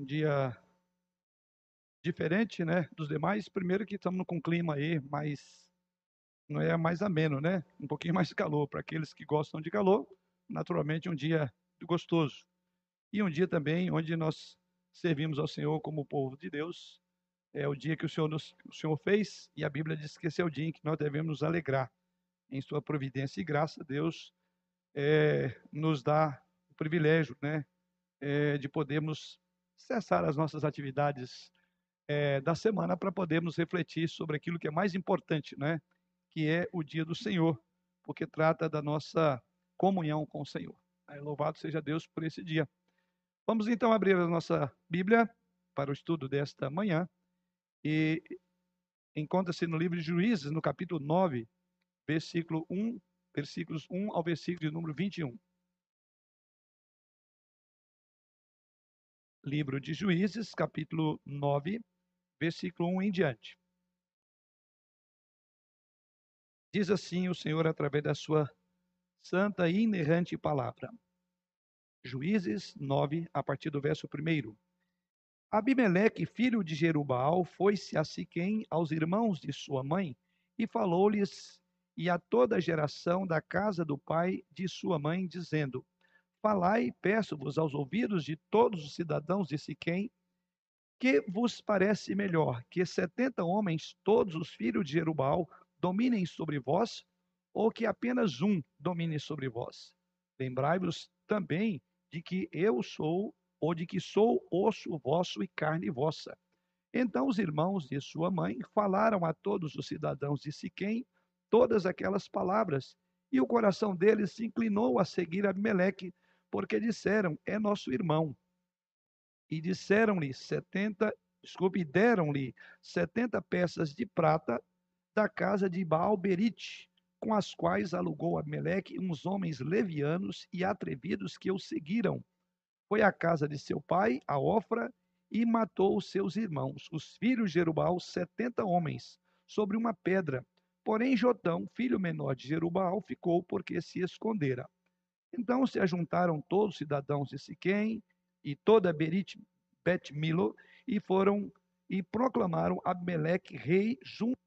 um dia diferente, né, dos demais. Primeiro que estamos com um clima aí mais não é mais ameno, né? Um pouquinho mais calor para aqueles que gostam de calor. Naturalmente, um dia gostoso. E um dia também onde nós servimos ao Senhor como povo de Deus. É o dia que o Senhor, nos, o Senhor fez e a Bíblia diz que esse é o dia em que nós devemos nos alegrar em sua providência e graça. Deus é, nos dá o privilégio, né, é, de podermos cessar as nossas atividades é, da semana para podermos refletir sobre aquilo que é mais importante, né, que é o dia do Senhor, porque trata da nossa comunhão com o Senhor. Louvado seja Deus por esse dia. Vamos então abrir a nossa Bíblia para o estudo desta manhã e encontra-se no livro de Juízes, no capítulo 9, versículo 1, versículos 1 ao versículo de número 21. Livro de Juízes, capítulo 9, versículo 1 em diante. Diz assim o Senhor através da sua santa e inerrante palavra. Juízes 9, a partir do verso 1. Abimeleque, filho de Jerubal, foi-se a Siquém aos irmãos de sua mãe e falou-lhes e a toda a geração da casa do pai de sua mãe, dizendo: Falai, peço-vos aos ouvidos de todos os cidadãos de Siquém, que vos parece melhor que setenta homens, todos os filhos de Jerubal, dominem sobre vós, ou que apenas um domine sobre vós? Lembrai-vos também de que eu sou, ou de que sou osso vosso e carne vossa. Então os irmãos de sua mãe falaram a todos os cidadãos de Siquém todas aquelas palavras, e o coração deles se inclinou a seguir Abimeleque, porque disseram: É nosso irmão. E disseram-lhe setenta, desculpe, deram-lhe setenta peças de prata da casa de Baal-Berite, com as quais alugou Abimeleque uns homens levianos e atrevidos que o seguiram. Foi à casa de seu pai, a Ofra, e matou os seus irmãos, os filhos de Jerubal, setenta homens, sobre uma pedra. Porém, Jotão, filho menor de Jerubal, ficou porque se escondera. Então se ajuntaram todos os cidadãos de Siquém e toda Berit Bet-Milo e foram e proclamaram Abimeleque rei junto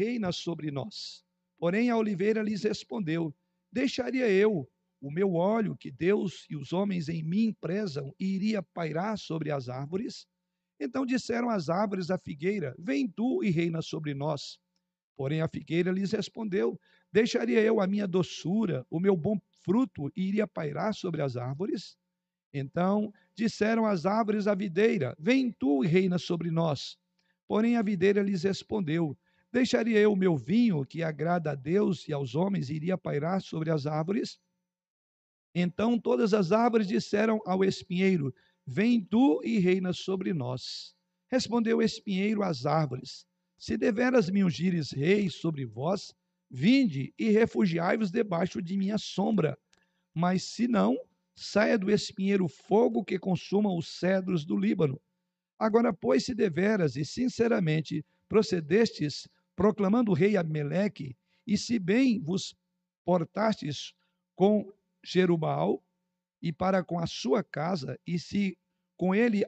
reina sobre nós. Porém, a oliveira lhes respondeu: Deixaria eu o meu óleo que Deus e os homens em mim prezam e iria pairar sobre as árvores? Então disseram as árvores à figueira: Vem tu e reina sobre nós. Porém, a figueira lhes respondeu: Deixaria eu a minha doçura, o meu bom fruto, e iria pairar sobre as árvores? Então disseram as árvores à videira: Vem tu e reina sobre nós. Porém, a videira lhes respondeu: Deixaria eu o meu vinho, que agrada a Deus e aos homens, iria pairar sobre as árvores? Então todas as árvores disseram ao espinheiro: Vem tu e reina sobre nós. Respondeu o espinheiro às árvores: Se deveras me ungires rei sobre vós, vinde e refugiai-vos debaixo de minha sombra. Mas se não, saia do espinheiro fogo que consuma os cedros do Líbano. Agora, pois, se deveras e sinceramente procedestes proclamando o rei Abimeleque, e se bem vos portastes com Jerubal e para com a sua casa, e se com ele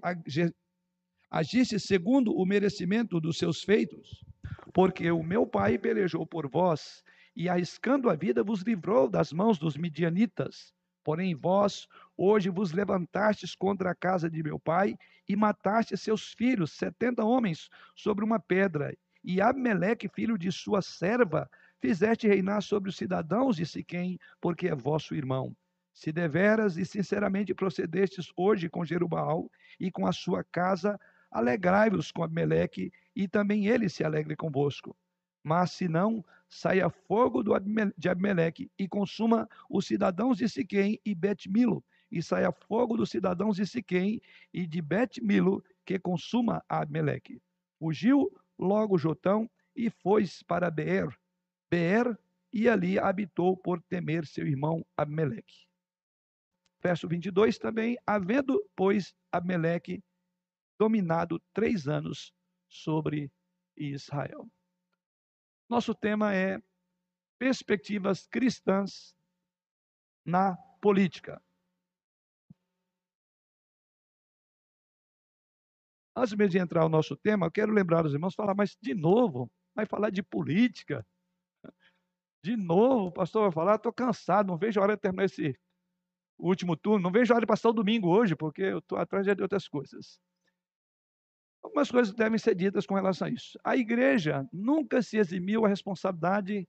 agisse segundo o merecimento dos seus feitos, porque o meu pai pelejou por vós, e arriscando a vida vos livrou das mãos dos midianitas. Porém, vós hoje vos levantastes contra a casa de meu pai e matastes seus filhos, setenta homens, sobre uma pedra, e Abimeleque, filho de sua serva, fizeste reinar sobre os cidadãos de Siquém, porque é vosso irmão. Se deveras e sinceramente procedestes hoje com Jerubaal e com a sua casa, alegrai-vos com Abimeleque, e também ele se alegre convosco. Mas se não, saia fogo de Abimeleque e consuma os cidadãos de Siquém e Bet-Milo, e saia fogo dos cidadãos de Siquém e de Bet-Milo, que consuma Abimeleque. Fugiu logo Jotão e foi para Beer, Beer, e ali habitou por temer seu irmão Abimeleque. Verso 22 também, havendo, pois, Abimeleque dominado três anos sobre Israel. Nosso tema é perspectivas cristãs na política. Antes mesmo de entrar no nosso tema, eu quero lembrar os irmãos, falar, mas de novo, vai falar de política. De novo, o pastor vai falar, estou cansado, não vejo a hora de terminar esse último turno, não vejo a hora de passar o domingo hoje, porque eu estou atrás de outras coisas. Algumas coisas devem ser ditas com relação a isso. A igreja nunca se eximiu a responsabilidade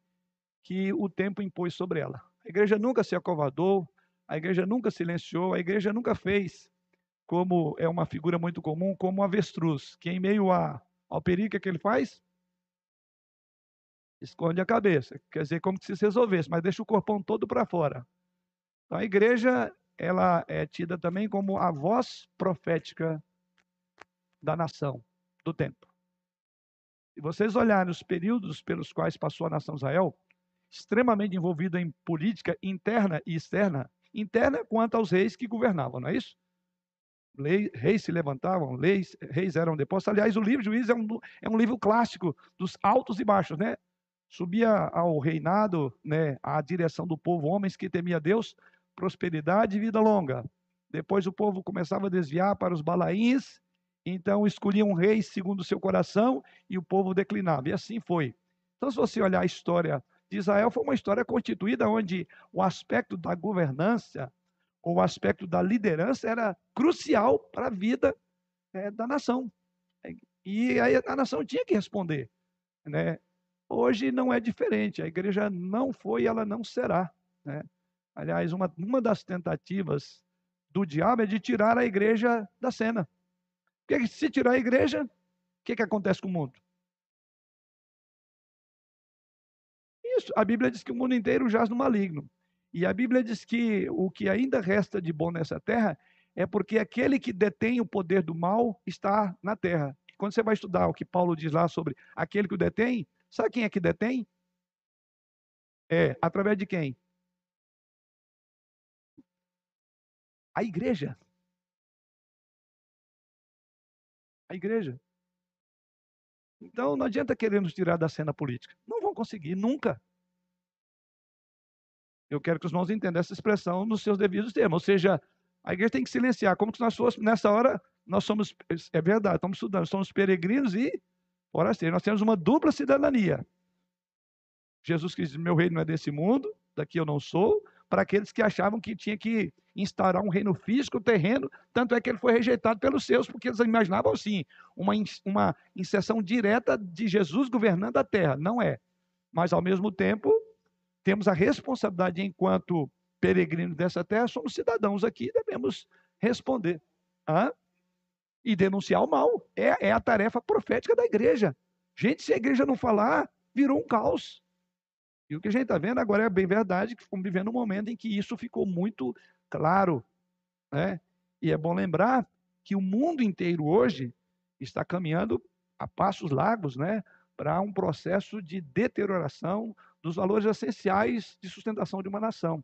que o tempo impôs sobre ela. A igreja nunca se acovardou, a igreja nunca silenciou, a igreja nunca fez, como é uma figura muito comum, como um avestruz, que em meio ao perigo que ele faz, esconde a cabeça. Quer dizer, como se resolvesse, mas deixa o corpão todo para fora. Então a igreja, ela é tida também como a voz profética da nação, do tempo. Se vocês olharem os períodos pelos quais passou a nação Israel, extremamente envolvida em política interna e externa, interna quanto aos reis que governavam, não é isso? Reis se levantavam, leis, reis eram depostos. Aliás, o livro Juízes é um, é um livro clássico dos altos e baixos, né? Subia ao reinado, né, à direção do povo, homens que temia Deus, prosperidade e vida longa. Depois o povo começava a desviar para os balaíns, então escolhia um rei segundo o seu coração e o povo declinava. E assim foi. Então, se você olhar a história de Israel, foi uma história constituída onde o aspecto da governança, ou o aspecto da liderança, era crucial para a vida é, da nação. E aí a nação tinha que responder. Né? Hoje não é diferente. A igreja não foi e ela não será. Né? Aliás, uma, uma das tentativas do diabo é de tirar a igreja da cena. Porque se tirar a igreja, o que, que acontece com o mundo? Isso, a Bíblia diz que o mundo inteiro jaz no maligno. E a Bíblia diz que o que ainda resta de bom nessa terra é porque aquele que detém o poder do mal está na terra. Quando você vai estudar o que Paulo diz lá sobre aquele que o detém, sabe quem é que detém? É, através de quem? A igreja. A igreja. Então não adianta querer nos tirar da cena política. Não vão conseguir, nunca. Eu quero que os irmãos entendam essa expressão nos seus devidos termos. Ou seja, a igreja tem que silenciar. Como se nós fôssemos, nessa hora, nós somos, é verdade, estamos estudando, somos peregrinos e forasteiros. Nós temos uma dupla cidadania. Jesus Cristo, meu reino não é desse mundo, daqui eu não sou, para aqueles que achavam que tinha que instaurar um reino físico, terreno, tanto é que ele foi rejeitado pelos seus, porque eles imaginavam assim, uma, uma inserção direta de Jesus governando a terra. Não é. Mas, ao mesmo tempo, temos a responsabilidade, enquanto peregrinos dessa terra, somos cidadãos aqui, devemos responder. Hã? E denunciar o mal. É, é a tarefa profética da igreja. Gente, se a igreja não falar, virou um caos. E o que a gente está vendo agora é bem verdade que estamos vivendo um momento em que isso ficou muito claro. Né? E é bom lembrar que o mundo inteiro hoje está caminhando a passos largos né, para um processo de deterioração dos valores essenciais de sustentação de uma nação.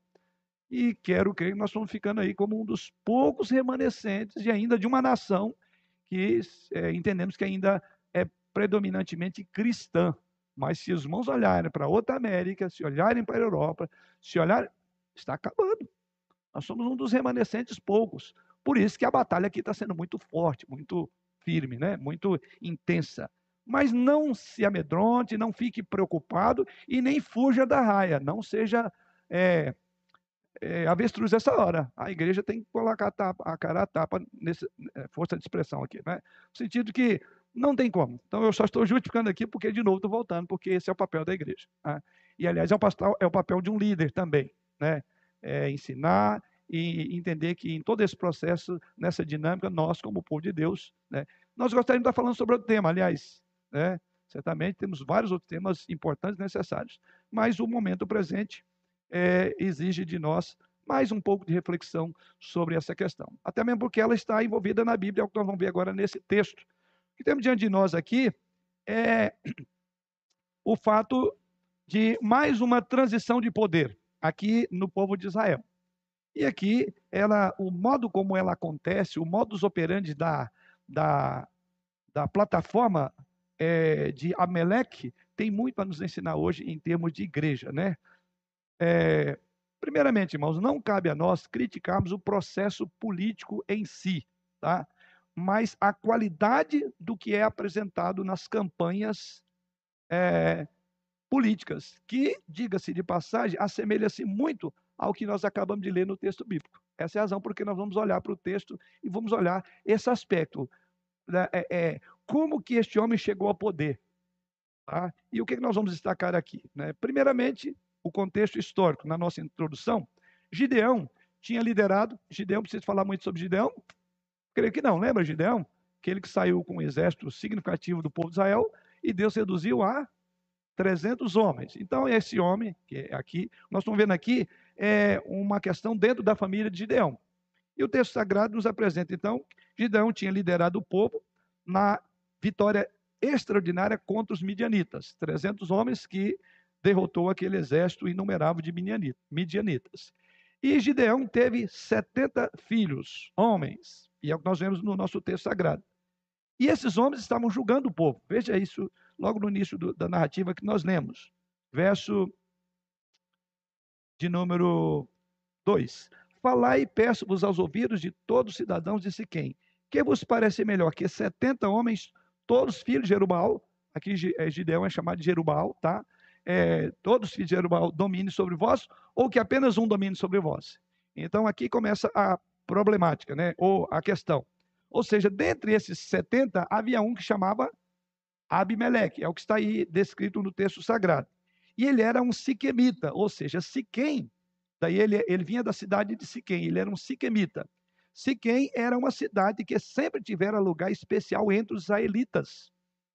E quero crer que nós estamos ficando aí como um dos poucos remanescentes e ainda de uma nação que é, entendemos que ainda é predominantemente cristã. Mas se os irmãos olharem para outra América, se olharem para a Europa, se olharem, está acabando. Nós somos um dos remanescentes poucos. Por isso que a batalha aqui está sendo muito forte, muito firme, né? muito intensa. Mas não se amedronte, não fique preocupado e nem fuja da raia. Não seja é, é, avestruz essa hora. A igreja tem que colocar a, tapa, a cara a tapa, nessa é, força de expressão aqui. Né? No sentido que não tem como. Então eu só estou justificando aqui porque, de novo, estou voltando, porque esse é o papel da igreja. Né? E, aliás, é o, pastor, é o papel de um líder também. Né? É ensinar e entender que em todo esse processo, nessa dinâmica, nós, como povo de Deus, né? nós gostaríamos de estar falando sobre outro tema, aliás. Né? Certamente temos vários outros temas importantes e necessários. Mas o momento presente é, exige de nós mais um pouco de reflexão sobre essa questão. Até mesmo porque ela está envolvida na Bíblia, é o que nós vamos ver agora nesse texto que temos diante de nós aqui é o fato de mais uma transição de poder aqui no povo de Israel. E aqui, ela, o modo como ela acontece, o modus operandi da, da, da plataforma é, de Amelec, tem muito a nos ensinar hoje em termos de igreja, né? É, primeiramente, irmãos, não cabe a nós criticarmos o processo político em si, tá? Mas a qualidade do que é apresentado nas campanhas é, políticas, que, diga-se de passagem, assemelha-se muito ao que nós acabamos de ler no texto bíblico. Essa é a razão porque nós vamos olhar para o texto e vamos olhar esse aspecto. Né, é, é, como que este homem chegou ao poder? Tá? E o que nós vamos destacar aqui? Né? Primeiramente, o contexto histórico. Na nossa introdução, Gideão tinha liderado. Gideão, precisa falar muito sobre Gideão? Creio que não. Lembra Gideão? Aquele que saiu com um exército significativo do povo de Israel e Deus reduziu a 300 homens. Então, esse homem, que é aqui, nós estamos vendo aqui, é uma questão dentro da família de Gideão. E o texto sagrado nos apresenta, então, Gideão tinha liderado o povo na vitória extraordinária contra os midianitas. 300 homens que derrotou aquele exército inumerável de midianitas. E Gideão teve 70 filhos, homens, e é o que nós vemos no nosso texto sagrado. E esses homens estavam julgando o povo. Veja isso logo no início do, da narrativa que nós lemos. Verso de número 2. Falai e peço-vos aos ouvidos de todos os cidadãos de Siquém. Que vos parece melhor que 70 homens, todos filhos de Jerubal, aqui é, Gideão é chamado de Jerubal, tá? É, todos filhos de Jerubal dominem sobre vós, ou que apenas um domine sobre vós. Então aqui começa a problemática, né? Ou a questão. Ou seja, dentre esses 70, havia um que chamava Abimeleque, é o que está aí descrito no texto sagrado. E ele era um siquemita, ou seja, Siquém, daí ele, ele vinha da cidade de Siquém, ele era um siquemita. Siquém era uma cidade que sempre tivera lugar especial entre os israelitas,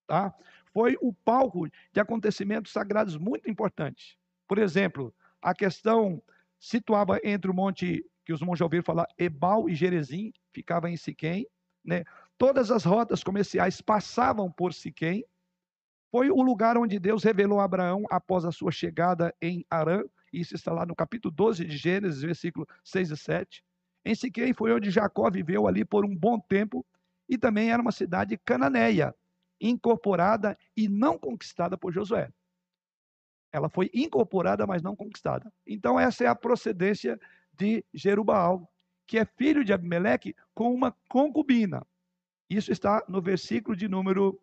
tá? Foi o palco de acontecimentos sagrados muito importantes. Por exemplo, a questão situava entre o monte que os monges ouviram falar, Ebal e Jerezim, ficava em Siquém, né? Todas as rotas comerciais passavam por Siquém. Foi o lugar onde Deus revelou a Abraão após a sua chegada em Arã. Isso está lá no capítulo 12 de Gênesis, versículo 6 e 7. Em Siquém foi onde Jacó viveu ali por um bom tempo e também era uma cidade cananeia, incorporada e não conquistada por Josué. Ela foi incorporada, mas não conquistada. Então essa é a procedência de Jerubaal, que é filho de Abimeleque, com uma concubina. Isso está no versículo de número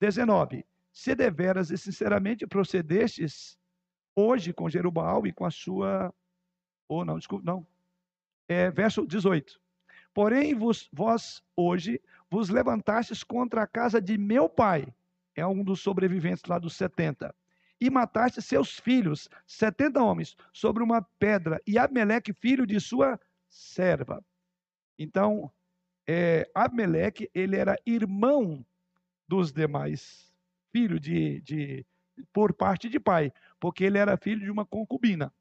19. Se deveras e sinceramente procedestes hoje com Jerubaal e com a sua. Ou oh, não, desculpa, não. É, verso 18. Porém, vos, vós hoje vos levantastes contra a casa de meu pai, é um dos sobreviventes lá dos 70, e mataste seus filhos, setenta homens, sobre uma pedra, e Abmeleque, filho de sua serva. Então, é, Abmeleque, ele era irmão dos demais, filho de, de, por parte de pai, porque ele era filho de uma concubina.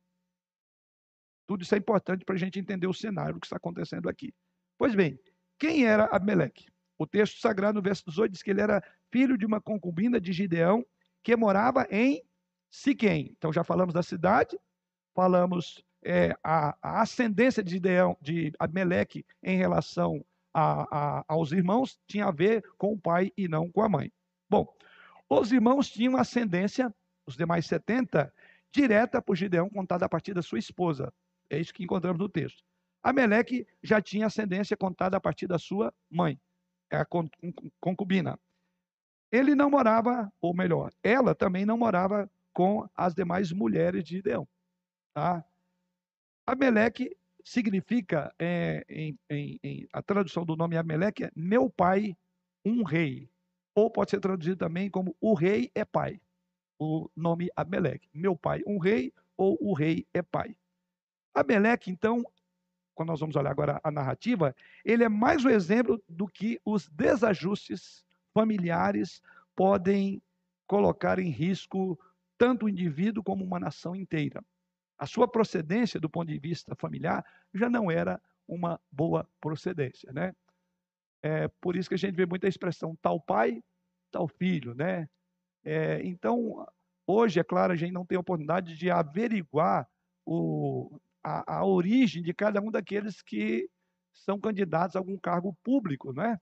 Tudo isso é importante para a gente entender o cenário que está acontecendo aqui. Pois bem, quem era Abmeleque? O texto sagrado, no verso 18, diz que ele era filho de uma concubina de Gideão, que morava em Siquém. Então já falamos da cidade, falamos é, a, a, ascendência de, Gideão, de Abimeleque em relação a, a, aos irmãos tinha a ver com o pai e não com a mãe. Bom, os irmãos tinham ascendência, os demais 70, direta por Gideão, contada a partir da sua esposa. É isso que encontramos no texto. Ameleque já tinha ascendência contada a partir da sua mãe, é a concubina. Ele não morava, ou melhor, ela também não morava com as demais mulheres de Gideão. Tá? Ameleque significa, é, em, em, em, a tradução do nome Ameleque é meu pai, um rei. Ou pode ser traduzido também como o rei é pai. O nome Ameleque. Meu pai, um rei, ou o rei é pai. Ameleque, então, quando nós vamos olhar agora a narrativa, ele é mais um exemplo do que os desajustes familiares podem colocar em risco tanto o indivíduo como uma nação inteira. A sua procedência, do ponto de vista familiar, já não era uma boa procedência, né? É por isso que a gente vê muita expressão tal pai, tal filho, né? É, então, hoje, é claro, a gente não tem oportunidade de averiguar o, a, a origem de cada um daqueles que são candidatos a algum cargo público, não é?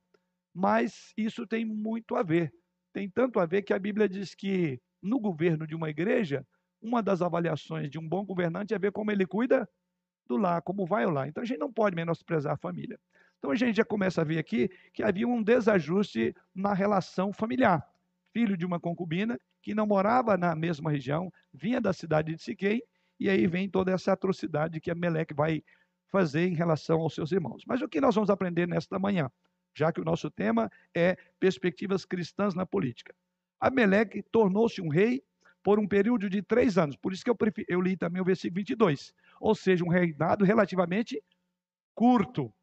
Mas isso tem muito a ver. Tem tanto a ver que a Bíblia diz que no governo de uma igreja, uma das avaliações de um bom governante é ver como ele cuida do lar, como vai o lar. Então a gente não pode menosprezar a família. Então a gente já começa a ver aqui que havia um desajuste na relação familiar. Filho de uma concubina que não morava na mesma região, vinha da cidade de Siquém, e aí vem toda essa atrocidade que Meleque vai fazer em relação aos seus irmãos. Mas o que nós vamos aprender nesta manhã? Já que o nosso tema é perspectivas cristãs na política. Abeleque tornou-se um rei por um período de três anos. Por isso que eu, prefiro, eu li também o versículo 22. Ou seja, um reinado relativamente curto.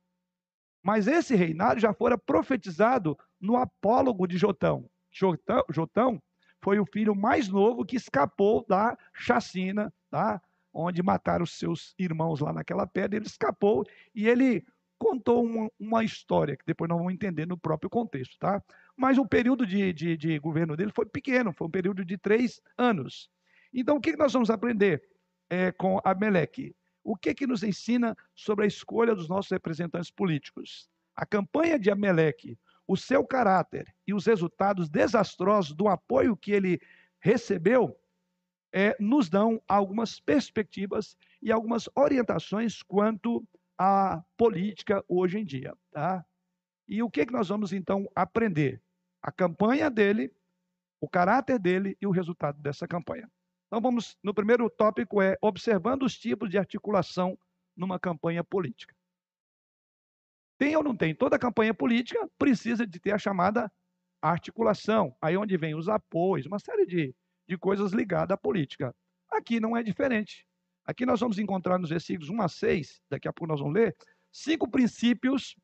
Mas esse reinado já fora profetizado no apólogo de Jotão. Jotão, Jotão foi o filho mais novo que escapou da chacina, tá? onde mataram seus irmãos lá naquela pedra. Ele escapou e ele contou uma, uma, história que depois nós vamos entender no próprio contexto, tá? Mas o período de, de, de governo dele foi pequeno, foi um período de três anos. Então, o que nós vamos aprender é, com Abimeleque? O que, que nos ensina sobre a escolha dos nossos representantes políticos? A campanha de Abimeleque, o seu caráter e os resultados desastrosos do apoio que ele recebeu é, nos dão algumas perspectivas e algumas orientações quanto à política hoje em dia. Tá? E o que, que nós vamos então aprender? A campanha dele, o caráter dele e o resultado dessa campanha. Então vamos, no primeiro tópico é observando os tipos de articulação numa campanha política. Tem ou não tem? Toda campanha política precisa de ter a chamada articulação, aí onde vem os apoios, uma série de de coisas ligadas à política. Aqui não é diferente. Aqui nós vamos encontrar nos versículos 1 a 6, daqui a pouco nós vamos ler, cinco princípios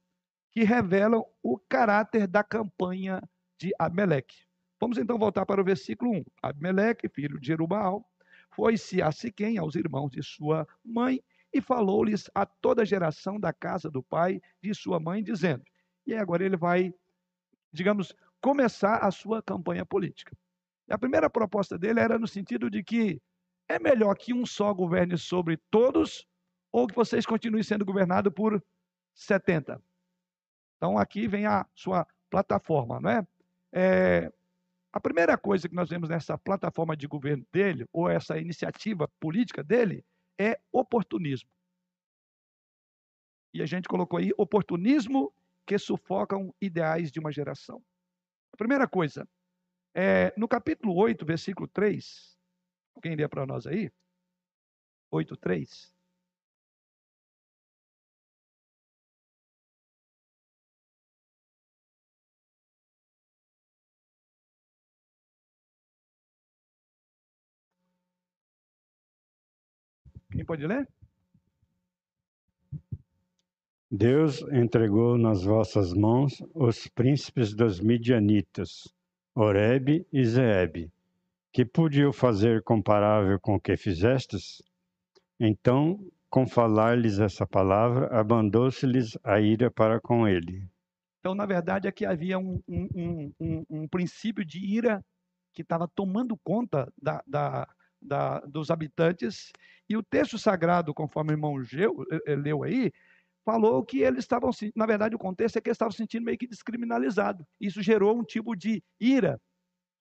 que revelam o caráter da campanha de Abimeleque. Vamos então voltar para o versículo 1. Abimeleque, filho de Jerubaal, foi-se a Siquém, aos irmãos de sua mãe, e falou-lhes a toda a geração da casa do pai de sua mãe, dizendo. E agora ele vai, digamos, começar a sua campanha política. A primeira proposta dele era no sentido de que é melhor que um só governe sobre todos ou que vocês continuem sendo governados por 70. Então aqui vem a sua plataforma, não é? é? A primeira coisa que nós vemos nessa plataforma de governo dele, ou essa iniciativa política dele, é oportunismo. E a gente colocou aí oportunismo que sufocam ideais de uma geração. A primeira coisa, é, no capítulo 8, versículo 3, alguém lê para nós aí? 8, 3. Pode ler? Deus entregou nas vossas mãos os príncipes dos midianitas Oreb e Zeeb, que podiam fazer comparável com o que fizestes? Então, com falar-lhes essa palavra, abandou-se-lhes a ira para com ele. Então, na verdade, aqui havia um, um, um, um princípio de ira que estava tomando conta da, da, da, dos habitantes, e o texto sagrado, conforme o irmão Geu, eh, eh, leu aí, falou que eles estavam, na verdade, o contexto é que eles estavam se sentindo meio que descriminalizados. Isso gerou um tipo de ira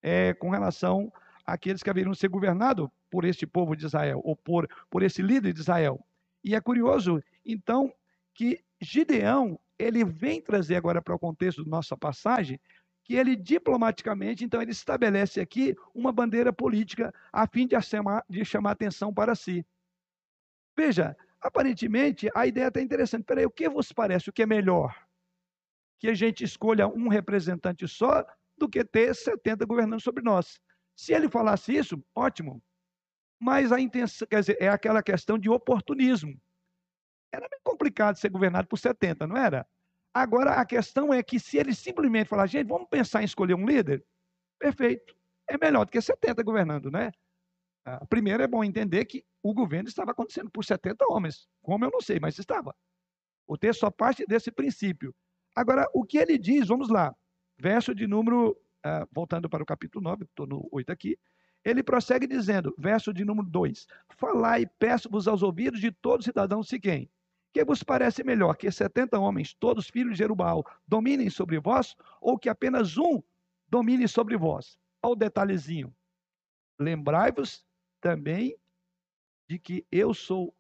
é, com relação àqueles que haveriam ser governados por este povo de Israel, ou por, por esse líder de Israel. E é curioso, então, que Gideão, ele vem trazer agora para o contexto da nossa passagem, que ele diplomaticamente, então, ele estabelece aqui uma bandeira política a fim de chamar, de chamar atenção para si. Veja, Aparentemente, a ideia está interessante. Peraí, o que vos parece? O que é melhor? Que a gente escolha um representante só do que ter 70 governando sobre nós. Se ele falasse isso, ótimo. Mas a intenção, quer dizer, é aquela questão de oportunismo. Era bem complicado ser governado por 70, não era? Agora, a questão é que se ele simplesmente falar, gente, vamos pensar em escolher um líder, perfeito. É melhor do que 70 governando, né? Ah, primeiro é bom entender que o governo estava acontecendo por 70 homens. Como eu não sei, mas estava. O texto só parte desse princípio. Agora, o que ele diz, vamos lá, verso de número uh, voltando para o capítulo 9, estou no 8 aqui, ele prossegue dizendo, verso de número 2: Falai, peço-vos aos ouvidos de todos os cidadãos de Siquém, que vos parece melhor que 70 homens, todos filhos de Jerubal, dominem sobre vós, ou que apenas um domine sobre vós? Olha o detalhezinho. Lembrai-vos também de que eu sou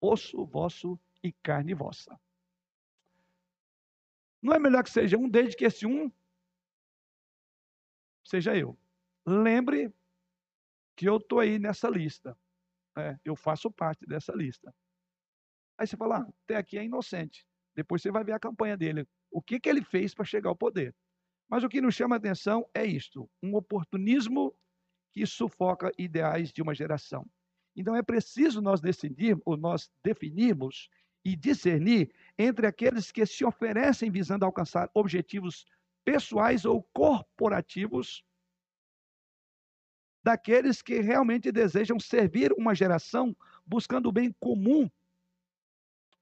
osso vosso e carne vossa. Não é melhor que seja um, desde que esse um seja eu. Lembre que eu estou aí nessa lista. É, eu faço parte dessa lista. Aí você fala, ah, até aqui é inocente. Depois você vai ver a campanha dele. O que, que ele fez para chegar ao poder. Mas o que nos chama a atenção é isto: um oportunismo que sufoca ideais de uma geração. Então é preciso nós decidir, ou nós definirmos e discernir entre aqueles que se oferecem visando alcançar objetivos pessoais ou corporativos, daqueles que realmente desejam servir uma geração buscando o bem comum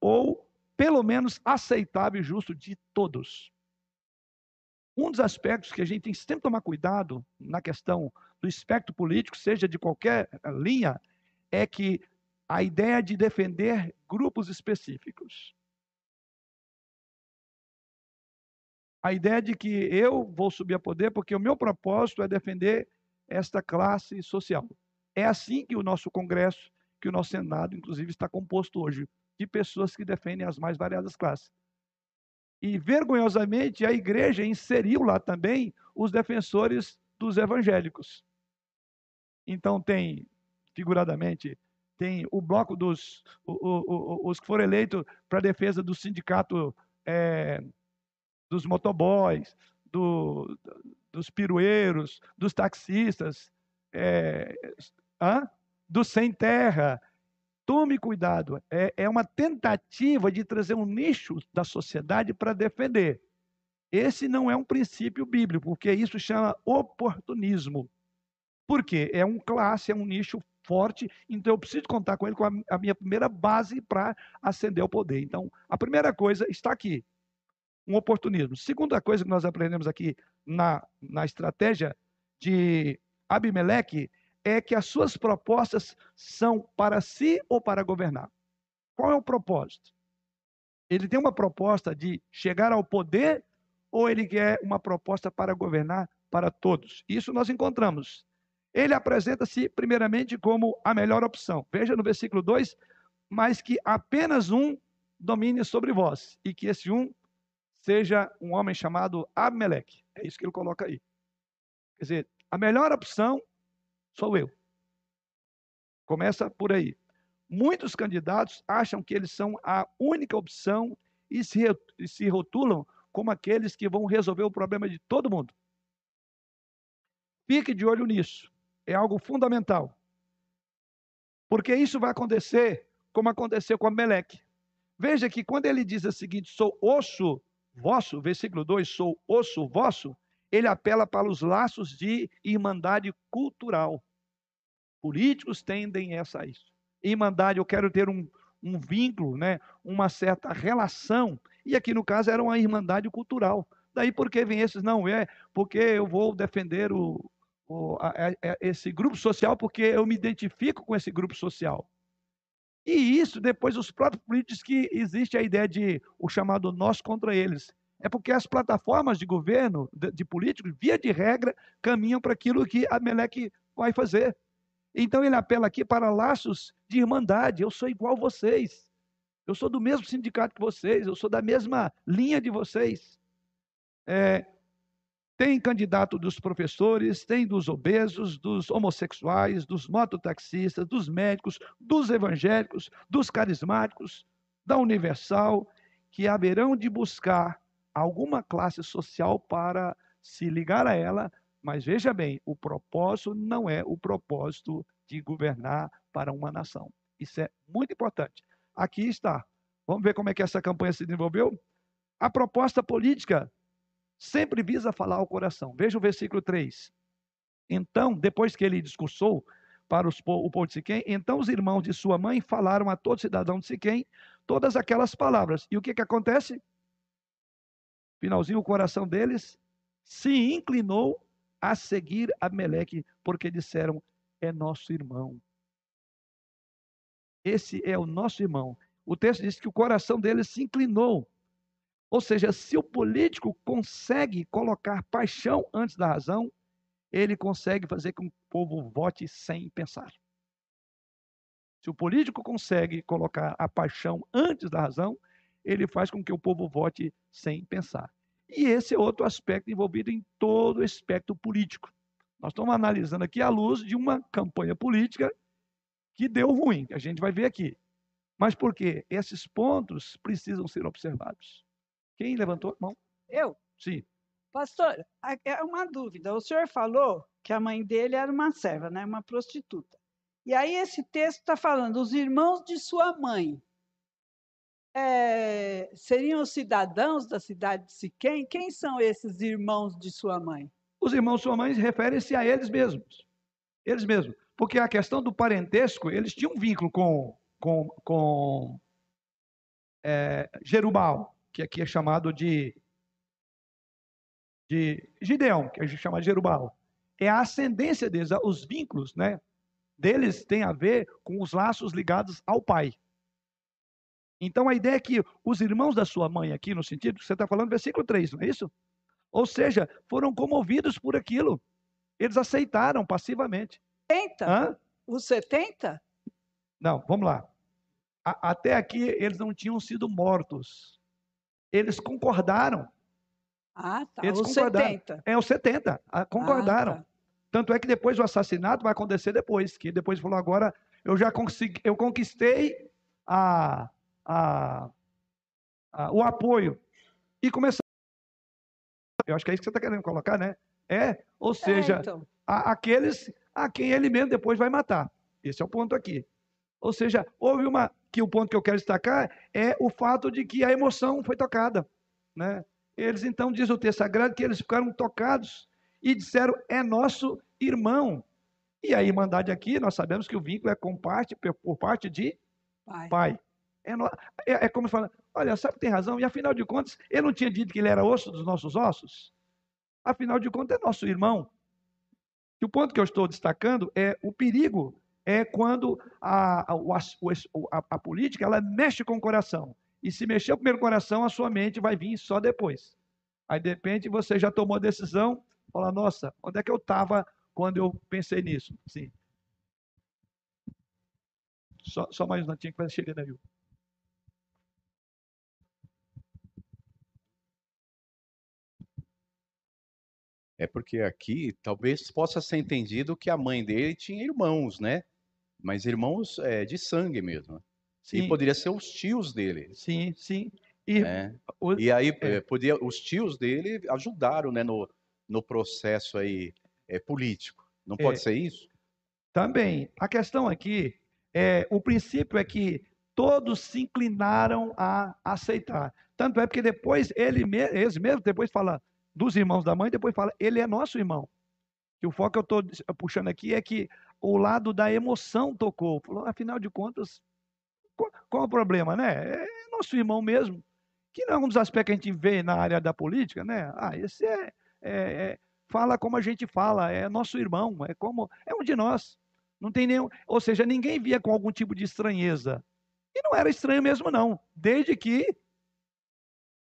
ou pelo menos aceitável e justo de todos. Um dos aspectos que a gente tem que sempre tomar cuidado na questão do espectro político, seja de qualquer linha, é que a ideia de defender grupos específicos. A ideia de que eu vou subir a poder porque o meu propósito é defender esta classe social. É assim que o nosso Congresso, que o nosso Senado, inclusive, está composto hoje, de pessoas que defendem as mais variadas classes. E, vergonhosamente, a igreja inseriu lá também os defensores dos evangélicos. Então, tem, figuradamente, tem o bloco dos o, o, os que foram eleitos para defesa do sindicato é, dos motoboys, do, dos pirueiros, dos taxistas, é, hã? do sem terra. Tome cuidado, é, é uma tentativa de trazer um nicho da sociedade para defender. Esse não é um princípio bíblico, porque isso chama oportunismo. Por quê? É um classe, é um nicho forte, então eu preciso contar com ele com a, minha primeira base para ascender ao poder. Então, a primeira coisa está aqui, um oportunismo. Segunda coisa que nós aprendemos aqui na, na estratégia de Abimeleque é que as suas propostas são para si ou para governar. Qual é o propósito? Ele tem uma proposta de chegar ao poder ou ele quer uma proposta para governar para todos? Isso nós encontramos ele apresenta-se primeiramente como a melhor opção. Veja no versículo 2: mas que apenas um domine sobre vós, e que esse um seja um homem chamado Abmeleque. É isso que ele coloca aí. Quer dizer, a melhor opção sou eu. Começa por aí. Muitos candidatos acham que eles são a única opção e se, rotulam como aqueles que vão resolver o problema de todo mundo. Fique de olho nisso é algo fundamental. Porque isso vai acontecer como aconteceu com Meleque. Veja que quando ele diz o seguinte, sou osso vosso, versículo 2, sou osso vosso, ele apela para os laços de irmandade cultural. Políticos tendem essa isso. Irmandade, eu quero ter um, um vínculo, né, uma certa relação. E aqui no caso era uma irmandade cultural. Daí por que vem esses? Não, é porque eu vou defender o, o, a, a, esse grupo social porque eu me identifico com esse grupo social. E isso, depois, os próprios políticos que existe a ideia de o chamado nós contra eles. É porque as plataformas de governo, de, de políticos, via de regra, caminham para aquilo que a Meleque vai fazer. Então ele apela aqui para laços de irmandade. Eu sou igual a vocês. Eu sou do mesmo sindicato que vocês. Eu sou da mesma linha de vocês. É, tem candidato dos professores, tem dos obesos, dos homossexuais, dos mototaxistas, dos médicos, dos evangélicos, dos carismáticos, da Universal, que haverão de buscar alguma classe social para se ligar a ela, mas veja bem, o propósito não é o propósito de governar para uma nação. Isso é muito importante. Aqui está. Vamos ver como é que essa campanha se desenvolveu? A proposta política sempre visa falar ao coração. Veja o versículo 3. Então, depois que ele discursou para os, o povo de Siquém, então os irmãos de sua mãe falaram a todo cidadão de Siquém todas aquelas palavras. E o que, que acontece? Finalzinho, o coração deles se inclinou a seguir Abimeleque, porque disseram: é nosso irmão. Esse é o nosso irmão. O texto diz que o coração dele se inclinou. Ou seja, se o político consegue colocar paixão antes da razão, ele consegue fazer com que o povo vote sem pensar. Se o político consegue colocar a paixão antes da razão, ele faz com que o povo vote sem pensar. E esse é outro aspecto envolvido em todo o espectro político. Nós estamos analisando aqui à luz de uma campanha política que deu ruim, que a gente vai ver aqui. Mas por quê? Esses pontos precisam ser observados. Quem levantou a mão? Eu? Sim. Pastor, é uma dúvida. O senhor falou que a mãe dele era uma serva, né? uma prostituta. E aí esse texto está falando, os irmãos de sua mãe. É, seriam os cidadãos da cidade de Siquém? Quem são esses irmãos de sua mãe? Os irmãos de sua mãe referem-se a eles mesmos. Eles mesmos. Porque a questão do parentesco, eles tinham um vínculo com, com, com é, Jerubal, que aqui é chamado de, de Gideão, que a gente chama de Jerubal. É a ascendência deles, os vínculos, né? deles tem a ver com os laços ligados ao pai. Então a ideia é que os irmãos da sua mãe, aqui no sentido que você está falando, versículo 3, não é isso? Ou seja, foram comovidos por aquilo. Eles aceitaram passivamente. 70? Hã? Os 70? Não, vamos lá. A, até aqui eles não tinham sido mortos. Eles concordaram. Ah, tá. Eles os concordaram. 70. É, os 70. Concordaram. Ah, tá. Tanto é que depois o assassinato vai acontecer depois, que depois falou agora eu já consegui, eu conquistei a, a, a, o apoio e começou. Eu acho que é isso que você está querendo colocar, né? É, ou é, seja, é, então. a, aqueles a quem ele mesmo depois vai matar. Esse é o ponto aqui. Ou seja, houve uma que o ponto que eu quero destacar é o fato de que a emoção foi tocada, né? Eles então diz o texto sagrado que eles ficaram tocados e disseram: é nosso irmão. E a irmandade aqui, nós sabemos que o vínculo é com parte, por parte de pai. pai. É, é, é, como fala, olha, sabe que tem razão, e afinal de contas, ele não tinha dito que ele era osso dos nossos ossos? Afinal de contas, é nosso irmão. E o ponto que eu estou destacando é o perigo é quando a, a, a, a política ela mexe com o coração. E se mexer primeiro com o coração, a sua mente vai vir só depois. Aí, de repente, você já tomou a decisão, Fala, nossa, onde é que eu estava quando eu pensei nisso? Sim. Só, só mais um minutinho que vai chegando aí. É porque aqui talvez possa ser entendido que a mãe dele tinha irmãos, né? Mas irmãos é, de sangue mesmo. Sim. E poderia ser os tios dele. Sim, sim. E, é. o, e aí é. podia, os tios dele ajudaram, né, no, no processo aí é, político. Não pode é, ser isso? Também. A questão aqui é o princípio é que todos se inclinaram a aceitar. Tanto é porque depois ele eles mesmo depois fala dos irmãos da mãe, depois fala ele é nosso irmão. E o foco que eu estou puxando aqui é que o lado da emoção tocou. Falou, afinal de contas, qual, qual é o problema, né? É nosso irmão mesmo. Que não é um dos aspectos que a gente vê na área da política, né? Ah, esse é, é, é, fala como a gente fala, é nosso irmão, é como é um de nós. Não tem nenhum, ou seja, ninguém via com algum tipo de estranheza. E não era estranho mesmo não, desde que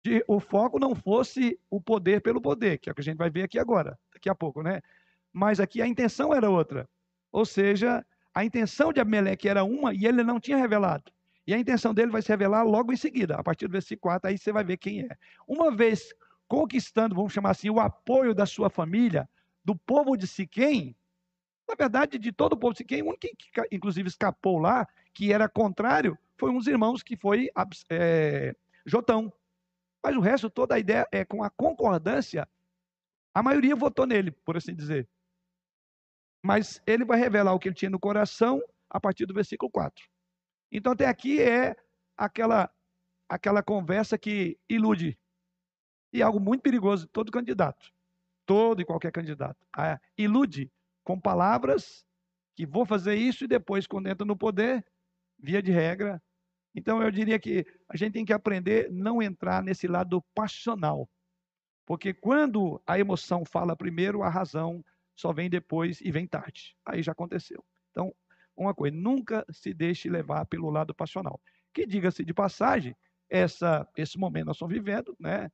de, o foco não fosse o poder pelo poder, que é o que a gente vai ver aqui agora, daqui a pouco, né? Mas aqui a intenção era outra. Ou seja, a intenção de Abimeleque era uma e ele não tinha revelado. E a intenção dele vai se revelar logo em seguida, a partir do versículo 4, aí você vai ver quem é. Uma vez conquistando, vamos chamar assim, o apoio da sua família, do povo de Siquém, na verdade, de todo o povo de Siquém, o único que, inclusive, escapou lá, que era contrário, foi uns irmãos que foi é, Jotão. Mas o resto, toda a ideia é com a concordância, a maioria votou nele, por assim dizer. Mas ele vai revelar o que ele tinha no coração a partir do versículo 4. Então, até aqui é aquela, aquela conversa que ilude e algo muito perigoso, todo candidato, todo e qualquer candidato, ilude com palavras que vou fazer isso e depois, quando entra no poder, via de regra. Então, eu diria que a gente tem que aprender não entrar nesse lado passional. Porque quando a emoção fala primeiro, a razão só vem depois e vem tarde. Aí já aconteceu. Então, uma coisa, nunca se deixe levar pelo lado passional. Que diga-se de passagem, essa, esse momento nós estamos vivendo, né,